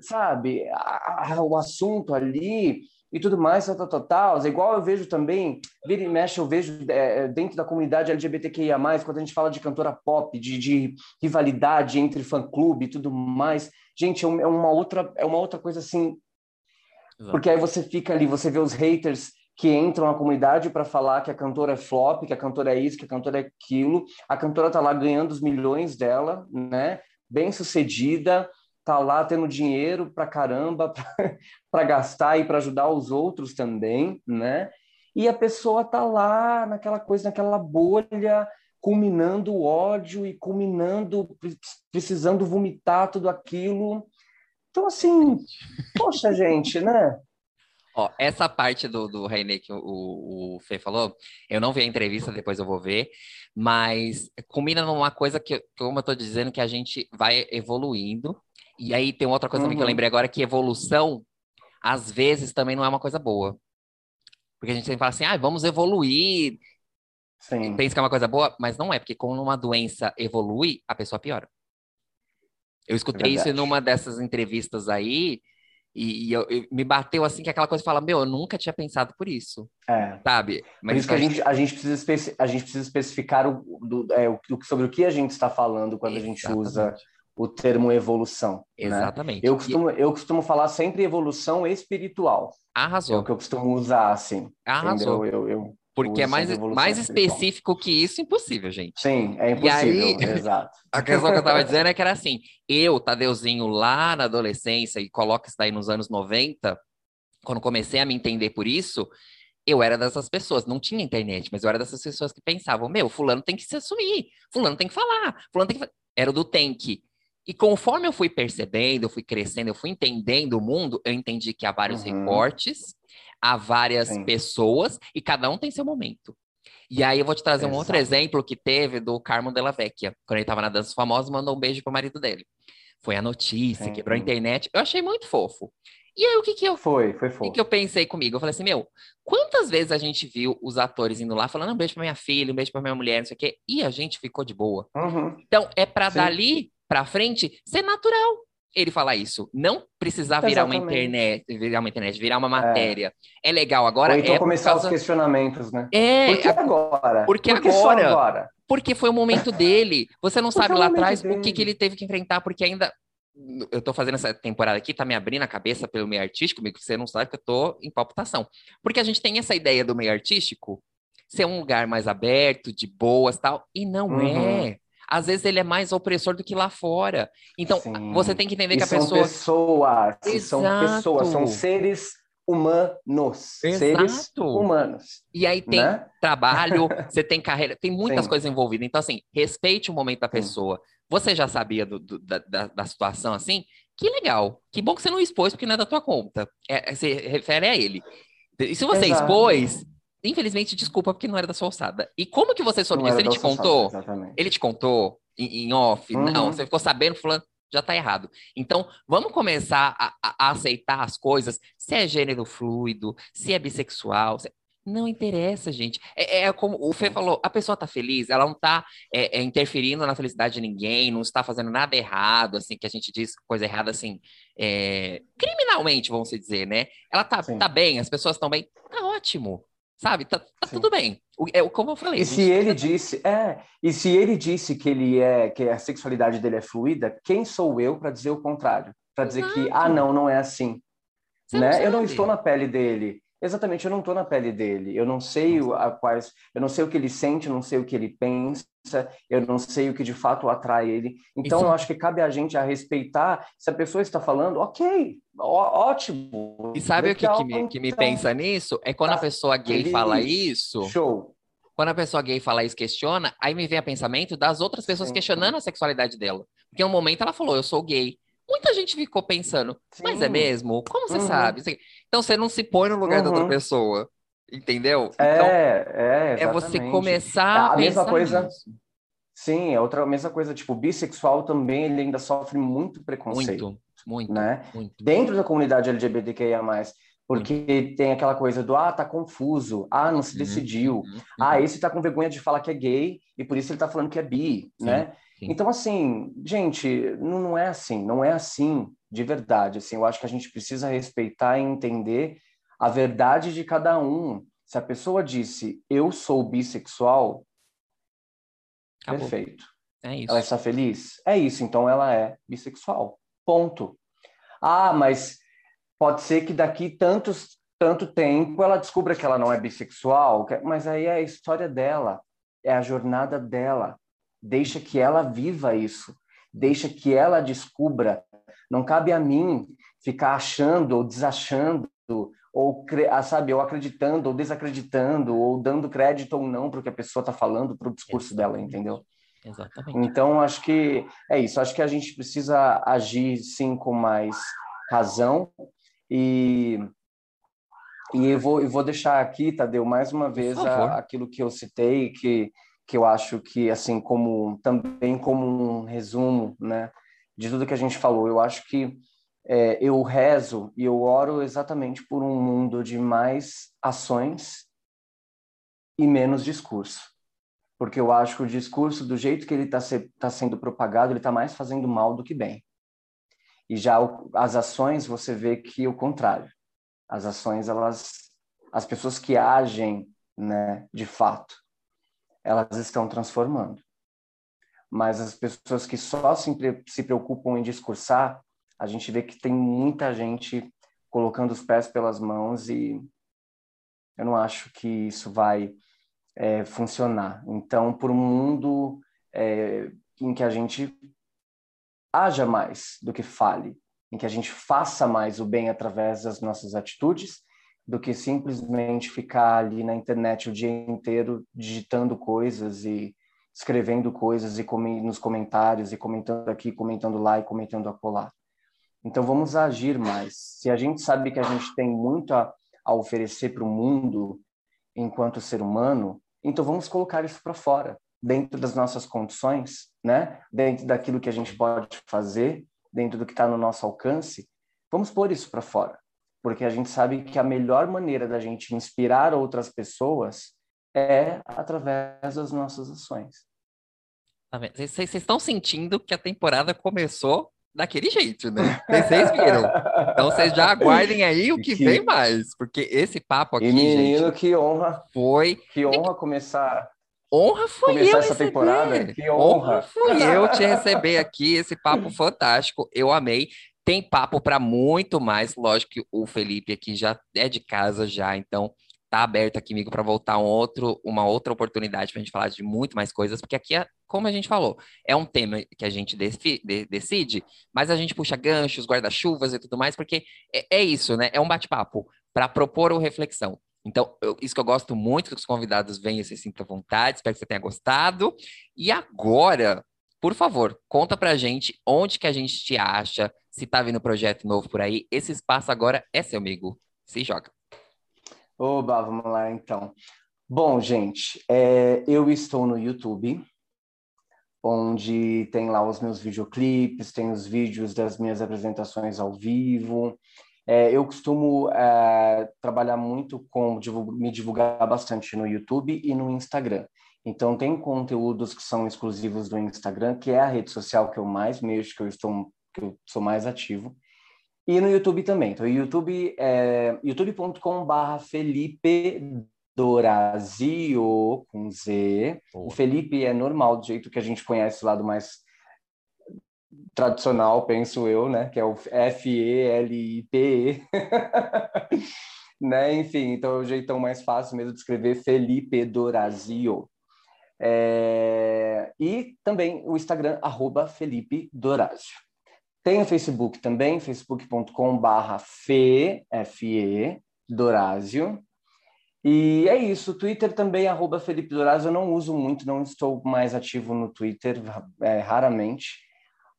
sabe, a, a, o assunto ali, e tudo mais, tal, tal, tal. Igual eu vejo também, vira e mexe, eu vejo é, dentro da comunidade LGBTQIA+, quando a gente fala de cantora pop, de, de rivalidade entre fã-clube e tudo mais. Gente, é, é uma outra, é uma outra coisa assim... Exato. Porque aí você fica ali, você vê os haters que entram na comunidade para falar que a cantora é flop, que a cantora é isso, que a cantora é aquilo. A cantora tá lá ganhando os milhões dela, né? Bem sucedida, tá lá tendo dinheiro para caramba para gastar e para ajudar os outros também, né? E a pessoa tá lá naquela coisa, naquela bolha, culminando o ódio e culminando, precisando vomitar tudo aquilo. Então, assim, poxa, gente, né? Ó, essa parte do, do René que o, o Fê falou, eu não vi a entrevista, depois eu vou ver, mas combina numa coisa que, como eu tô dizendo, que a gente vai evoluindo. E aí tem outra coisa uhum. também que eu uhum. lembrei agora, que evolução, às vezes, também não é uma coisa boa. Porque a gente sempre fala assim, ah, vamos evoluir. Sim. Pensa que é uma coisa boa, mas não é, porque quando uma doença evolui, a pessoa piora. Eu escutei é isso numa dessas entrevistas aí, e, e, eu, me bateu assim que aquela coisa fala, meu, eu nunca tinha pensado por isso. É. Sabe? Mas por isso que a gente, a gente, precisa, a gente precisa especificar o, do, é, o, sobre o que a gente está falando quando Exatamente. a gente usa o termo evolução. Né? Exatamente. Né? Eu, costumo, eu costumo falar sempre evolução espiritual. Arrasou. É o que eu costumo usar, assim. Arrasou. Eu, eu, porque é mais, mais específico que isso, impossível, gente. Sim, é impossível, aí, exato. A questão que eu estava dizendo é que era assim, eu, Tadeuzinho, lá na adolescência, e coloca isso daí nos anos 90, quando comecei a me entender por isso, eu era dessas pessoas, não tinha internet, mas eu era dessas pessoas que pensavam, meu, fulano tem que se assumir, fulano tem que falar, fulano tem que... Era o do tem que. E conforme eu fui percebendo, eu fui crescendo, eu fui entendendo o mundo, eu entendi que há vários uhum. recortes, há várias Sim. pessoas e cada um tem seu momento. E aí eu vou te trazer Exato. um outro exemplo que teve do Carmo Della Vecchia, quando ele estava na Dança Famosa, mandou um beijo pro marido dele. Foi a notícia, Sim. quebrou a internet. Eu achei muito fofo. E aí o que que eu foi, foi fofo. O que, que eu pensei comigo? Eu falei assim, meu, quantas vezes a gente viu os atores indo lá falando um beijo para minha filha, um beijo para minha mulher, não sei o quê, e a gente ficou de boa. Uhum. Então é para dali para frente ser natural ele falar isso. Não precisar virar Exatamente. uma internet, virar uma internet, virar uma matéria. É, é legal agora. Ou então é começar causa... os questionamentos, né? É. Por que agora? Porque Por que agora? agora? Porque foi o momento dele. Você não sabe lá atrás dele. o que, que ele teve que enfrentar, porque ainda eu tô fazendo essa temporada aqui, tá me abrindo a cabeça pelo meio artístico, que você não sabe que eu tô em palpitação. Porque a gente tem essa ideia do meio artístico ser um lugar mais aberto, de boas tal, e não uhum. é às vezes ele é mais opressor do que lá fora. Então, Sim. você tem que entender e que a são pessoa. Pessoas, são pessoas, são seres humanos. Exato. Seres humanos. E aí tem né? trabalho, você tem carreira, tem muitas Sim. coisas envolvidas. Então, assim, respeite o momento da pessoa. Sim. Você já sabia do, do, da, da, situação assim? Que legal. Que bom que você não expôs, porque não é da tua conta. É, você refere a ele. E se você Exato. expôs, Infelizmente, desculpa, porque não era da sua alçada. E como que você soube disso? Ele te contou? Alçada, ele te contou em, off? Uhum. Não, você ficou sabendo, falando, já tá errado. Então, vamos começar a, a, aceitar as coisas, se é gênero fluido, se é bissexual, se... Não interessa, gente. É, é, como o Fê falou, a pessoa tá feliz, ela não tá é, é, interferindo na felicidade de ninguém, não está fazendo nada errado, assim, que a gente diz coisa errada, assim, é, criminalmente, vamos dizer, né? Ela tá, tá bem, as pessoas estão bem, tá ótimo. Sabe? Tá, tá tudo bem. É como eu falei. E se ele disse, é, e se ele disse que ele é, que a sexualidade dele é fluida, quem sou eu para dizer o contrário? Para dizer que ah, não, não é assim. Você né? Não eu não estou na pele dele. Exatamente, eu não estou na pele dele. Eu não sei o, a quais, eu não sei o que ele sente, eu não sei o que ele pensa, eu não sei o que de fato atrai ele. Então Isso. eu acho que cabe a gente a respeitar se a pessoa está falando, ok, ó, ótimo. E sabe o que, que, me, que me pensa nisso? É quando a tá pessoa gay feliz. fala isso. Show. Quando a pessoa gay fala isso, questiona, aí me vem a pensamento das outras pessoas Sim. questionando a sexualidade dela. Porque em um momento ela falou, eu sou gay. Muita gente ficou pensando, Sim. mas é mesmo? Como você uhum. sabe? Então você não se põe no lugar uhum. da outra uhum. pessoa. Entendeu? É, então, é, é você começar a, a mesma coisa. Nisso. Sim, é outra mesma coisa, tipo, bissexual também ele ainda sofre muito preconceito. Muito, muito, né? Muito. Dentro da comunidade LGBTQIA+, porque tem aquela coisa do, ah, tá confuso, ah, não se uhum, decidiu, uhum, uhum. ah, esse tá com vergonha de falar que é gay, e por isso ele tá falando que é bi, Sim. né? Sim. Então, assim, gente, não, não é assim, não é assim de verdade. Assim, eu acho que a gente precisa respeitar e entender a verdade de cada um. Se a pessoa disse eu sou bissexual, Acabou. perfeito. É isso. Ela está feliz? É isso, então ela é bissexual. Ponto. Ah, mas pode ser que daqui tantos, tanto tempo ela descubra que ela não é bissexual, mas aí é a história dela, é a jornada dela. Deixa que ela viva isso, deixa que ela descubra. Não cabe a mim ficar achando ou desachando ou ah, sabe, ou acreditando ou desacreditando ou dando crédito ou não para o que a pessoa está falando para o discurso dela, entendeu? Exatamente. Então acho que é isso. Acho que a gente precisa agir sim com mais razão e e eu vou, eu vou deixar aqui, Tadeu, mais uma vez a, aquilo que eu citei, que, que eu acho que, assim, como também como um resumo, né, de tudo que a gente falou. Eu acho que é, eu rezo e eu oro exatamente por um mundo de mais ações e menos discurso. Porque eu acho que o discurso, do jeito que ele está se, tá sendo propagado, ele está mais fazendo mal do que bem. E já o, as ações, você vê que o contrário. As ações, elas, as pessoas que agem, né, de fato, elas estão transformando. Mas as pessoas que só se, se preocupam em discursar, a gente vê que tem muita gente colocando os pés pelas mãos e eu não acho que isso vai é, funcionar. Então, por um mundo é, em que a gente haja mais do que fale, em que a gente faça mais o bem através das nossas atitudes, do que simplesmente ficar ali na internet o dia inteiro digitando coisas e escrevendo coisas e nos comentários e comentando aqui, comentando lá e comentando acolá. Então vamos agir mais. Se a gente sabe que a gente tem muito a, a oferecer para o mundo enquanto ser humano, então vamos colocar isso para fora, dentro das nossas condições, né? Dentro daquilo que a gente pode fazer, dentro do que está no nosso alcance, vamos pôr isso para fora, porque a gente sabe que a melhor maneira da gente inspirar outras pessoas é através das nossas ações. Tá vocês estão sentindo que a temporada começou daquele jeito, né? Vocês viram. Então vocês já aguardem aí o que, que... vem mais, porque esse papo aqui, e menino, gente, que honra. Foi. Que honra começar. Honra foi começar eu essa receber. temporada. Que honra. honra fui eu te receber aqui, esse papo fantástico. Eu amei. Tem papo para muito mais. Lógico que o Felipe aqui já é de casa já, então tá aberto aqui comigo para voltar um outro, uma outra oportunidade para a gente falar de muito mais coisas, porque aqui, é, como a gente falou, é um tema que a gente defi, de, decide, mas a gente puxa ganchos, guarda-chuvas e tudo mais, porque é, é isso, né? É um bate-papo para propor uma reflexão. Então, eu, isso que eu gosto muito que os convidados venham e se sintam à vontade, espero que você tenha gostado. E agora, por favor, conta pra gente onde que a gente te acha, se tá vindo projeto novo por aí. Esse espaço agora é seu, amigo. Se joga. Oba, vamos lá então. Bom, gente, é, eu estou no YouTube, onde tem lá os meus videoclipes, tem os vídeos das minhas apresentações ao vivo. É, eu costumo é, trabalhar muito com me divulgar bastante no YouTube e no Instagram. Então tem conteúdos que são exclusivos do Instagram, que é a rede social que eu mais mexo, que eu estou que eu sou mais ativo. E no YouTube também. Então, YouTube é youtube.com/barra Felipe Dorazio com Z. O Felipe é normal, do jeito que a gente conhece o lado mais tradicional, penso eu, né? Que é o F-E-L-I-P-E. né? Enfim, então é o jeitão mais fácil mesmo de escrever Felipe Dorazio. É... E também o Instagram, arroba Felipe Dorazio. Tem o Facebook também, facebook.com.br fe, F-E, Dorásio. E é isso, Twitter também, arroba Felipe Dorazio, eu não uso muito, não estou mais ativo no Twitter, é, raramente,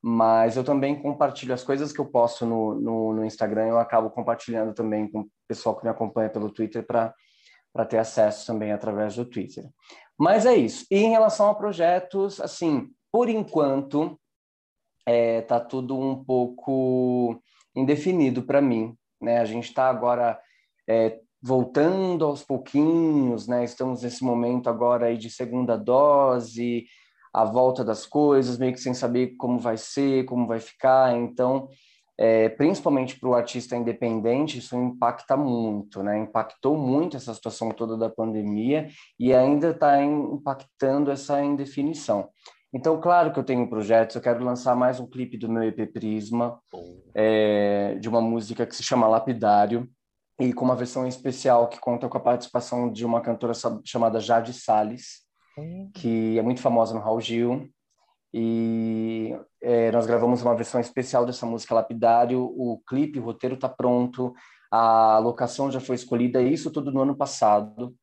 mas eu também compartilho as coisas que eu posto no, no, no Instagram, eu acabo compartilhando também com o pessoal que me acompanha pelo Twitter para ter acesso também através do Twitter. Mas é isso. E em relação a projetos, assim, por enquanto, é, tá tudo um pouco indefinido para mim, né? A gente está agora é, voltando aos pouquinhos, né? Estamos nesse momento agora aí de segunda dose, a volta das coisas, meio que sem saber como vai ser, como vai ficar. Então, é, principalmente para o artista independente, isso impacta muito, né? Impactou muito essa situação toda da pandemia e ainda está impactando essa indefinição. Então, claro que eu tenho projetos, eu quero lançar mais um clipe do meu EP Prisma, é, de uma música que se chama Lapidário, e com uma versão especial que conta com a participação de uma cantora chamada Jade Salles, que é muito famosa no Raul Gil, e é, nós gravamos uma versão especial dessa música Lapidário, o clipe, o roteiro está pronto, a locação já foi escolhida, isso tudo no ano passado.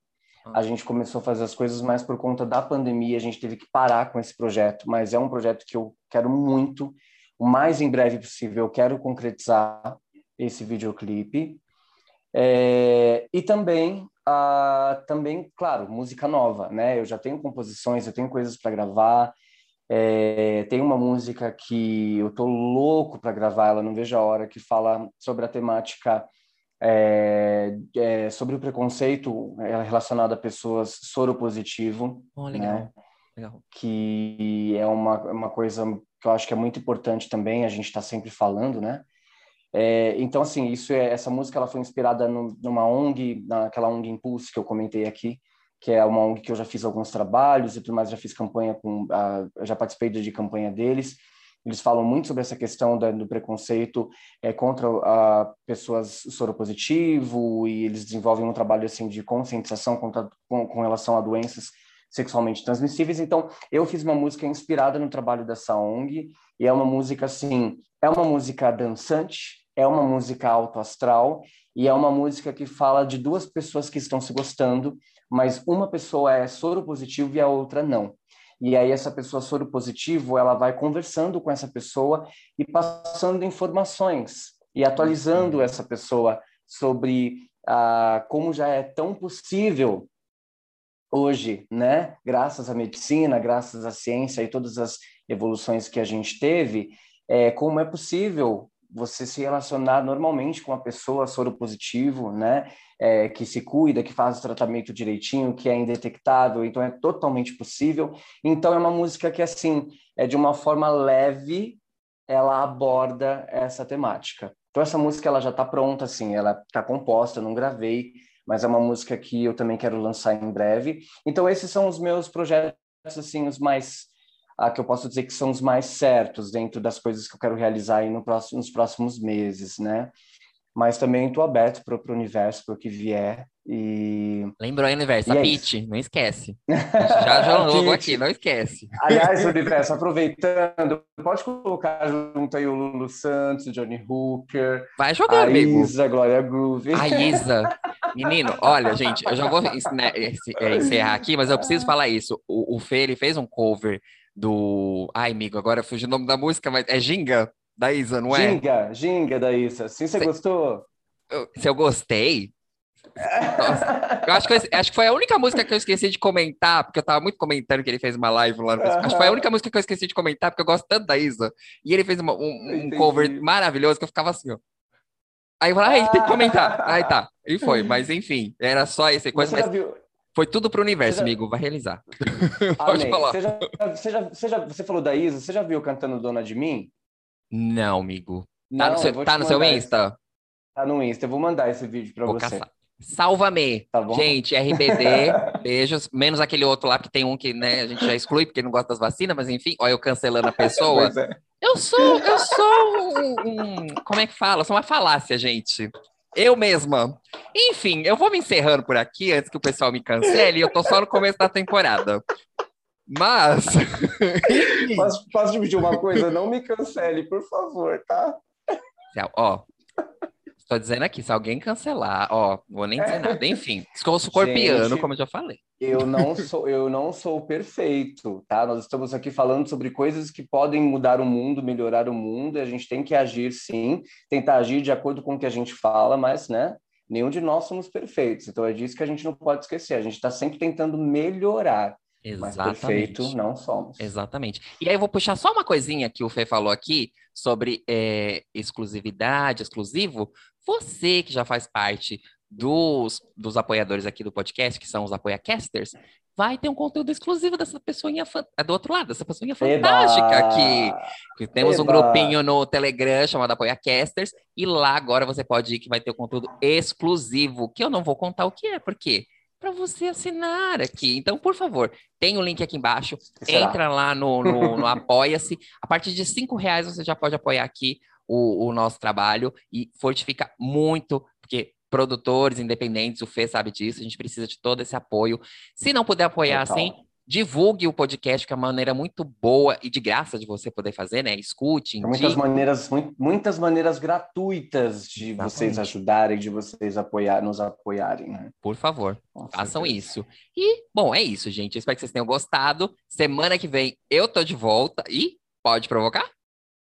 A gente começou a fazer as coisas mais por conta da pandemia, a gente teve que parar com esse projeto, mas é um projeto que eu quero muito, o mais em breve possível, eu quero concretizar esse videoclipe. É, e também, a, também, claro, música nova, né? Eu já tenho composições, eu tenho coisas para gravar. É, tem uma música que eu tô louco para gravar, ela não vejo a hora, que fala sobre a temática é, é, sobre o preconceito é, relacionado a pessoas soropositivo, oh, legal. Né? legal. que é uma, uma coisa que eu acho que é muito importante também, a gente está sempre falando, né? É, então, assim, isso é, essa música ela foi inspirada no, numa ONG, naquela ONG Impulse que eu comentei aqui, que é uma ONG que eu já fiz alguns trabalhos e tudo mais, já fiz campanha com, a, já participei de campanha deles, eles falam muito sobre essa questão da, do preconceito é, contra a, pessoas soropositivo e eles desenvolvem um trabalho assim de conscientização contra, com, com relação a doenças sexualmente transmissíveis. Então, eu fiz uma música inspirada no trabalho dessa ONG e é uma música assim, é uma música dançante, é uma música alto astral e é uma música que fala de duas pessoas que estão se gostando, mas uma pessoa é soropositivo e a outra não. E aí essa pessoa soro positivo, ela vai conversando com essa pessoa e passando informações e atualizando essa pessoa sobre ah, como já é tão possível hoje, né? Graças à medicina, graças à ciência e todas as evoluções que a gente teve, é, como é possível você se relacionar normalmente com uma pessoa soropositivo, né? É, que se cuida, que faz o tratamento direitinho, que é indetectável, então é totalmente possível. Então é uma música que assim é de uma forma leve, ela aborda essa temática. Então essa música ela já está pronta, assim, ela está composta, não gravei, mas é uma música que eu também quero lançar em breve. Então esses são os meus projetos assim os mais ah, que eu posso dizer que são os mais certos dentro das coisas que eu quero realizar aí no próximo, nos próximos meses, né? Mas também estou aberto para o universo, para o que vier. E... Lembrou aí, universo, e a é Pete, não esquece. já já logo aqui, não esquece. Aliás, universo, aproveitando, pode colocar junto aí o Lulu Santos, o Johnny Hooker. Vai jogar, a amigo. Isa, Glória Groove. A Isa. Menino, olha, gente, eu já vou né, é, encerrar aqui, mas eu preciso falar isso. O, o Fê, ele fez um cover do. Ai, amigo, agora fugiu o nome da música, mas é Ginga da Isa, não é? Ginga, Ginga da Isa. Sim, você gostou? se eu gostei. Nossa, eu acho que, eu, acho que foi a única música que eu esqueci de comentar, porque eu tava muito comentando que ele fez uma live lá no Facebook. Acho que foi a única música que eu esqueci de comentar, porque eu gosto tanto da Isa. E ele fez uma, um, um cover maravilhoso que eu ficava assim, ó. Aí eu falei, ai, tem que comentar. Aí tá. E foi, mas enfim, era só esse coisa. Mas... Viu... Foi tudo pro universo, já... amigo. Vai realizar. Pode falar. Você, já, você, já, você, já, você falou da Isa, você já viu cantando Dona de Mim? Não, amigo. Tá no seu, tá no seu Insta? Esse... Tá no Insta. Eu vou mandar esse vídeo pra vou você. Salva-me. Tá Gente, RBD, beijos. Menos aquele outro lá que tem um que né, a gente já exclui porque não gosta das vacinas, mas enfim, olha eu cancelando a pessoa. é. Eu sou, eu sou um, um, Como é que fala? Eu sou uma falácia, gente. Eu mesma. Enfim, eu vou me encerrando por aqui antes que o pessoal me cancele. Eu tô só no começo da temporada. Mas. posso, posso dividir uma coisa? Não me cancele, por favor, tá? Ó, Estou dizendo aqui, se alguém cancelar, ó, não vou nem dizer nada. Enfim, escorpiano, Gente, como eu já falei. Eu não sou, eu não sou perfeito, tá? Nós estamos aqui falando sobre coisas que podem mudar o mundo, melhorar o mundo, e a gente tem que agir sim, tentar agir de acordo com o que a gente fala, mas, né? Nenhum de nós somos perfeitos. Então é disso que a gente não pode esquecer. A gente está sempre tentando melhorar. Exatamente. Mas perfeito não somos. Exatamente. E aí eu vou puxar só uma coisinha que o Fê falou aqui sobre é, exclusividade, exclusivo. Você que já faz parte dos, dos apoiadores aqui do podcast, que são os apoiacasters, vai ter um conteúdo exclusivo dessa pessoinha do outro lado, dessa pessoinha fantástica aqui. Que temos Eba. um grupinho no Telegram chamado ApoiaCasters, e lá agora você pode ir que vai ter um conteúdo exclusivo, que eu não vou contar o que é, porque para você assinar aqui. Então, por favor, tem o link aqui embaixo. Entra lá no, no, no Apoia-se. A partir de cinco reais você já pode apoiar aqui o, o nosso trabalho e fortifica muito, porque produtores independentes, o Fê sabe disso, a gente precisa de todo esse apoio. Se não puder apoiar Total. assim, divulgue o podcast, que é uma maneira muito boa e de graça de você poder fazer, né? Escute, muitas maneiras, muitas maneiras gratuitas de Exatamente. vocês ajudarem, de vocês apoiar, nos apoiarem, né? Por favor, Com façam isso. E, bom, é isso, gente. espero que vocês tenham gostado. Semana que vem eu tô de volta e pode provocar?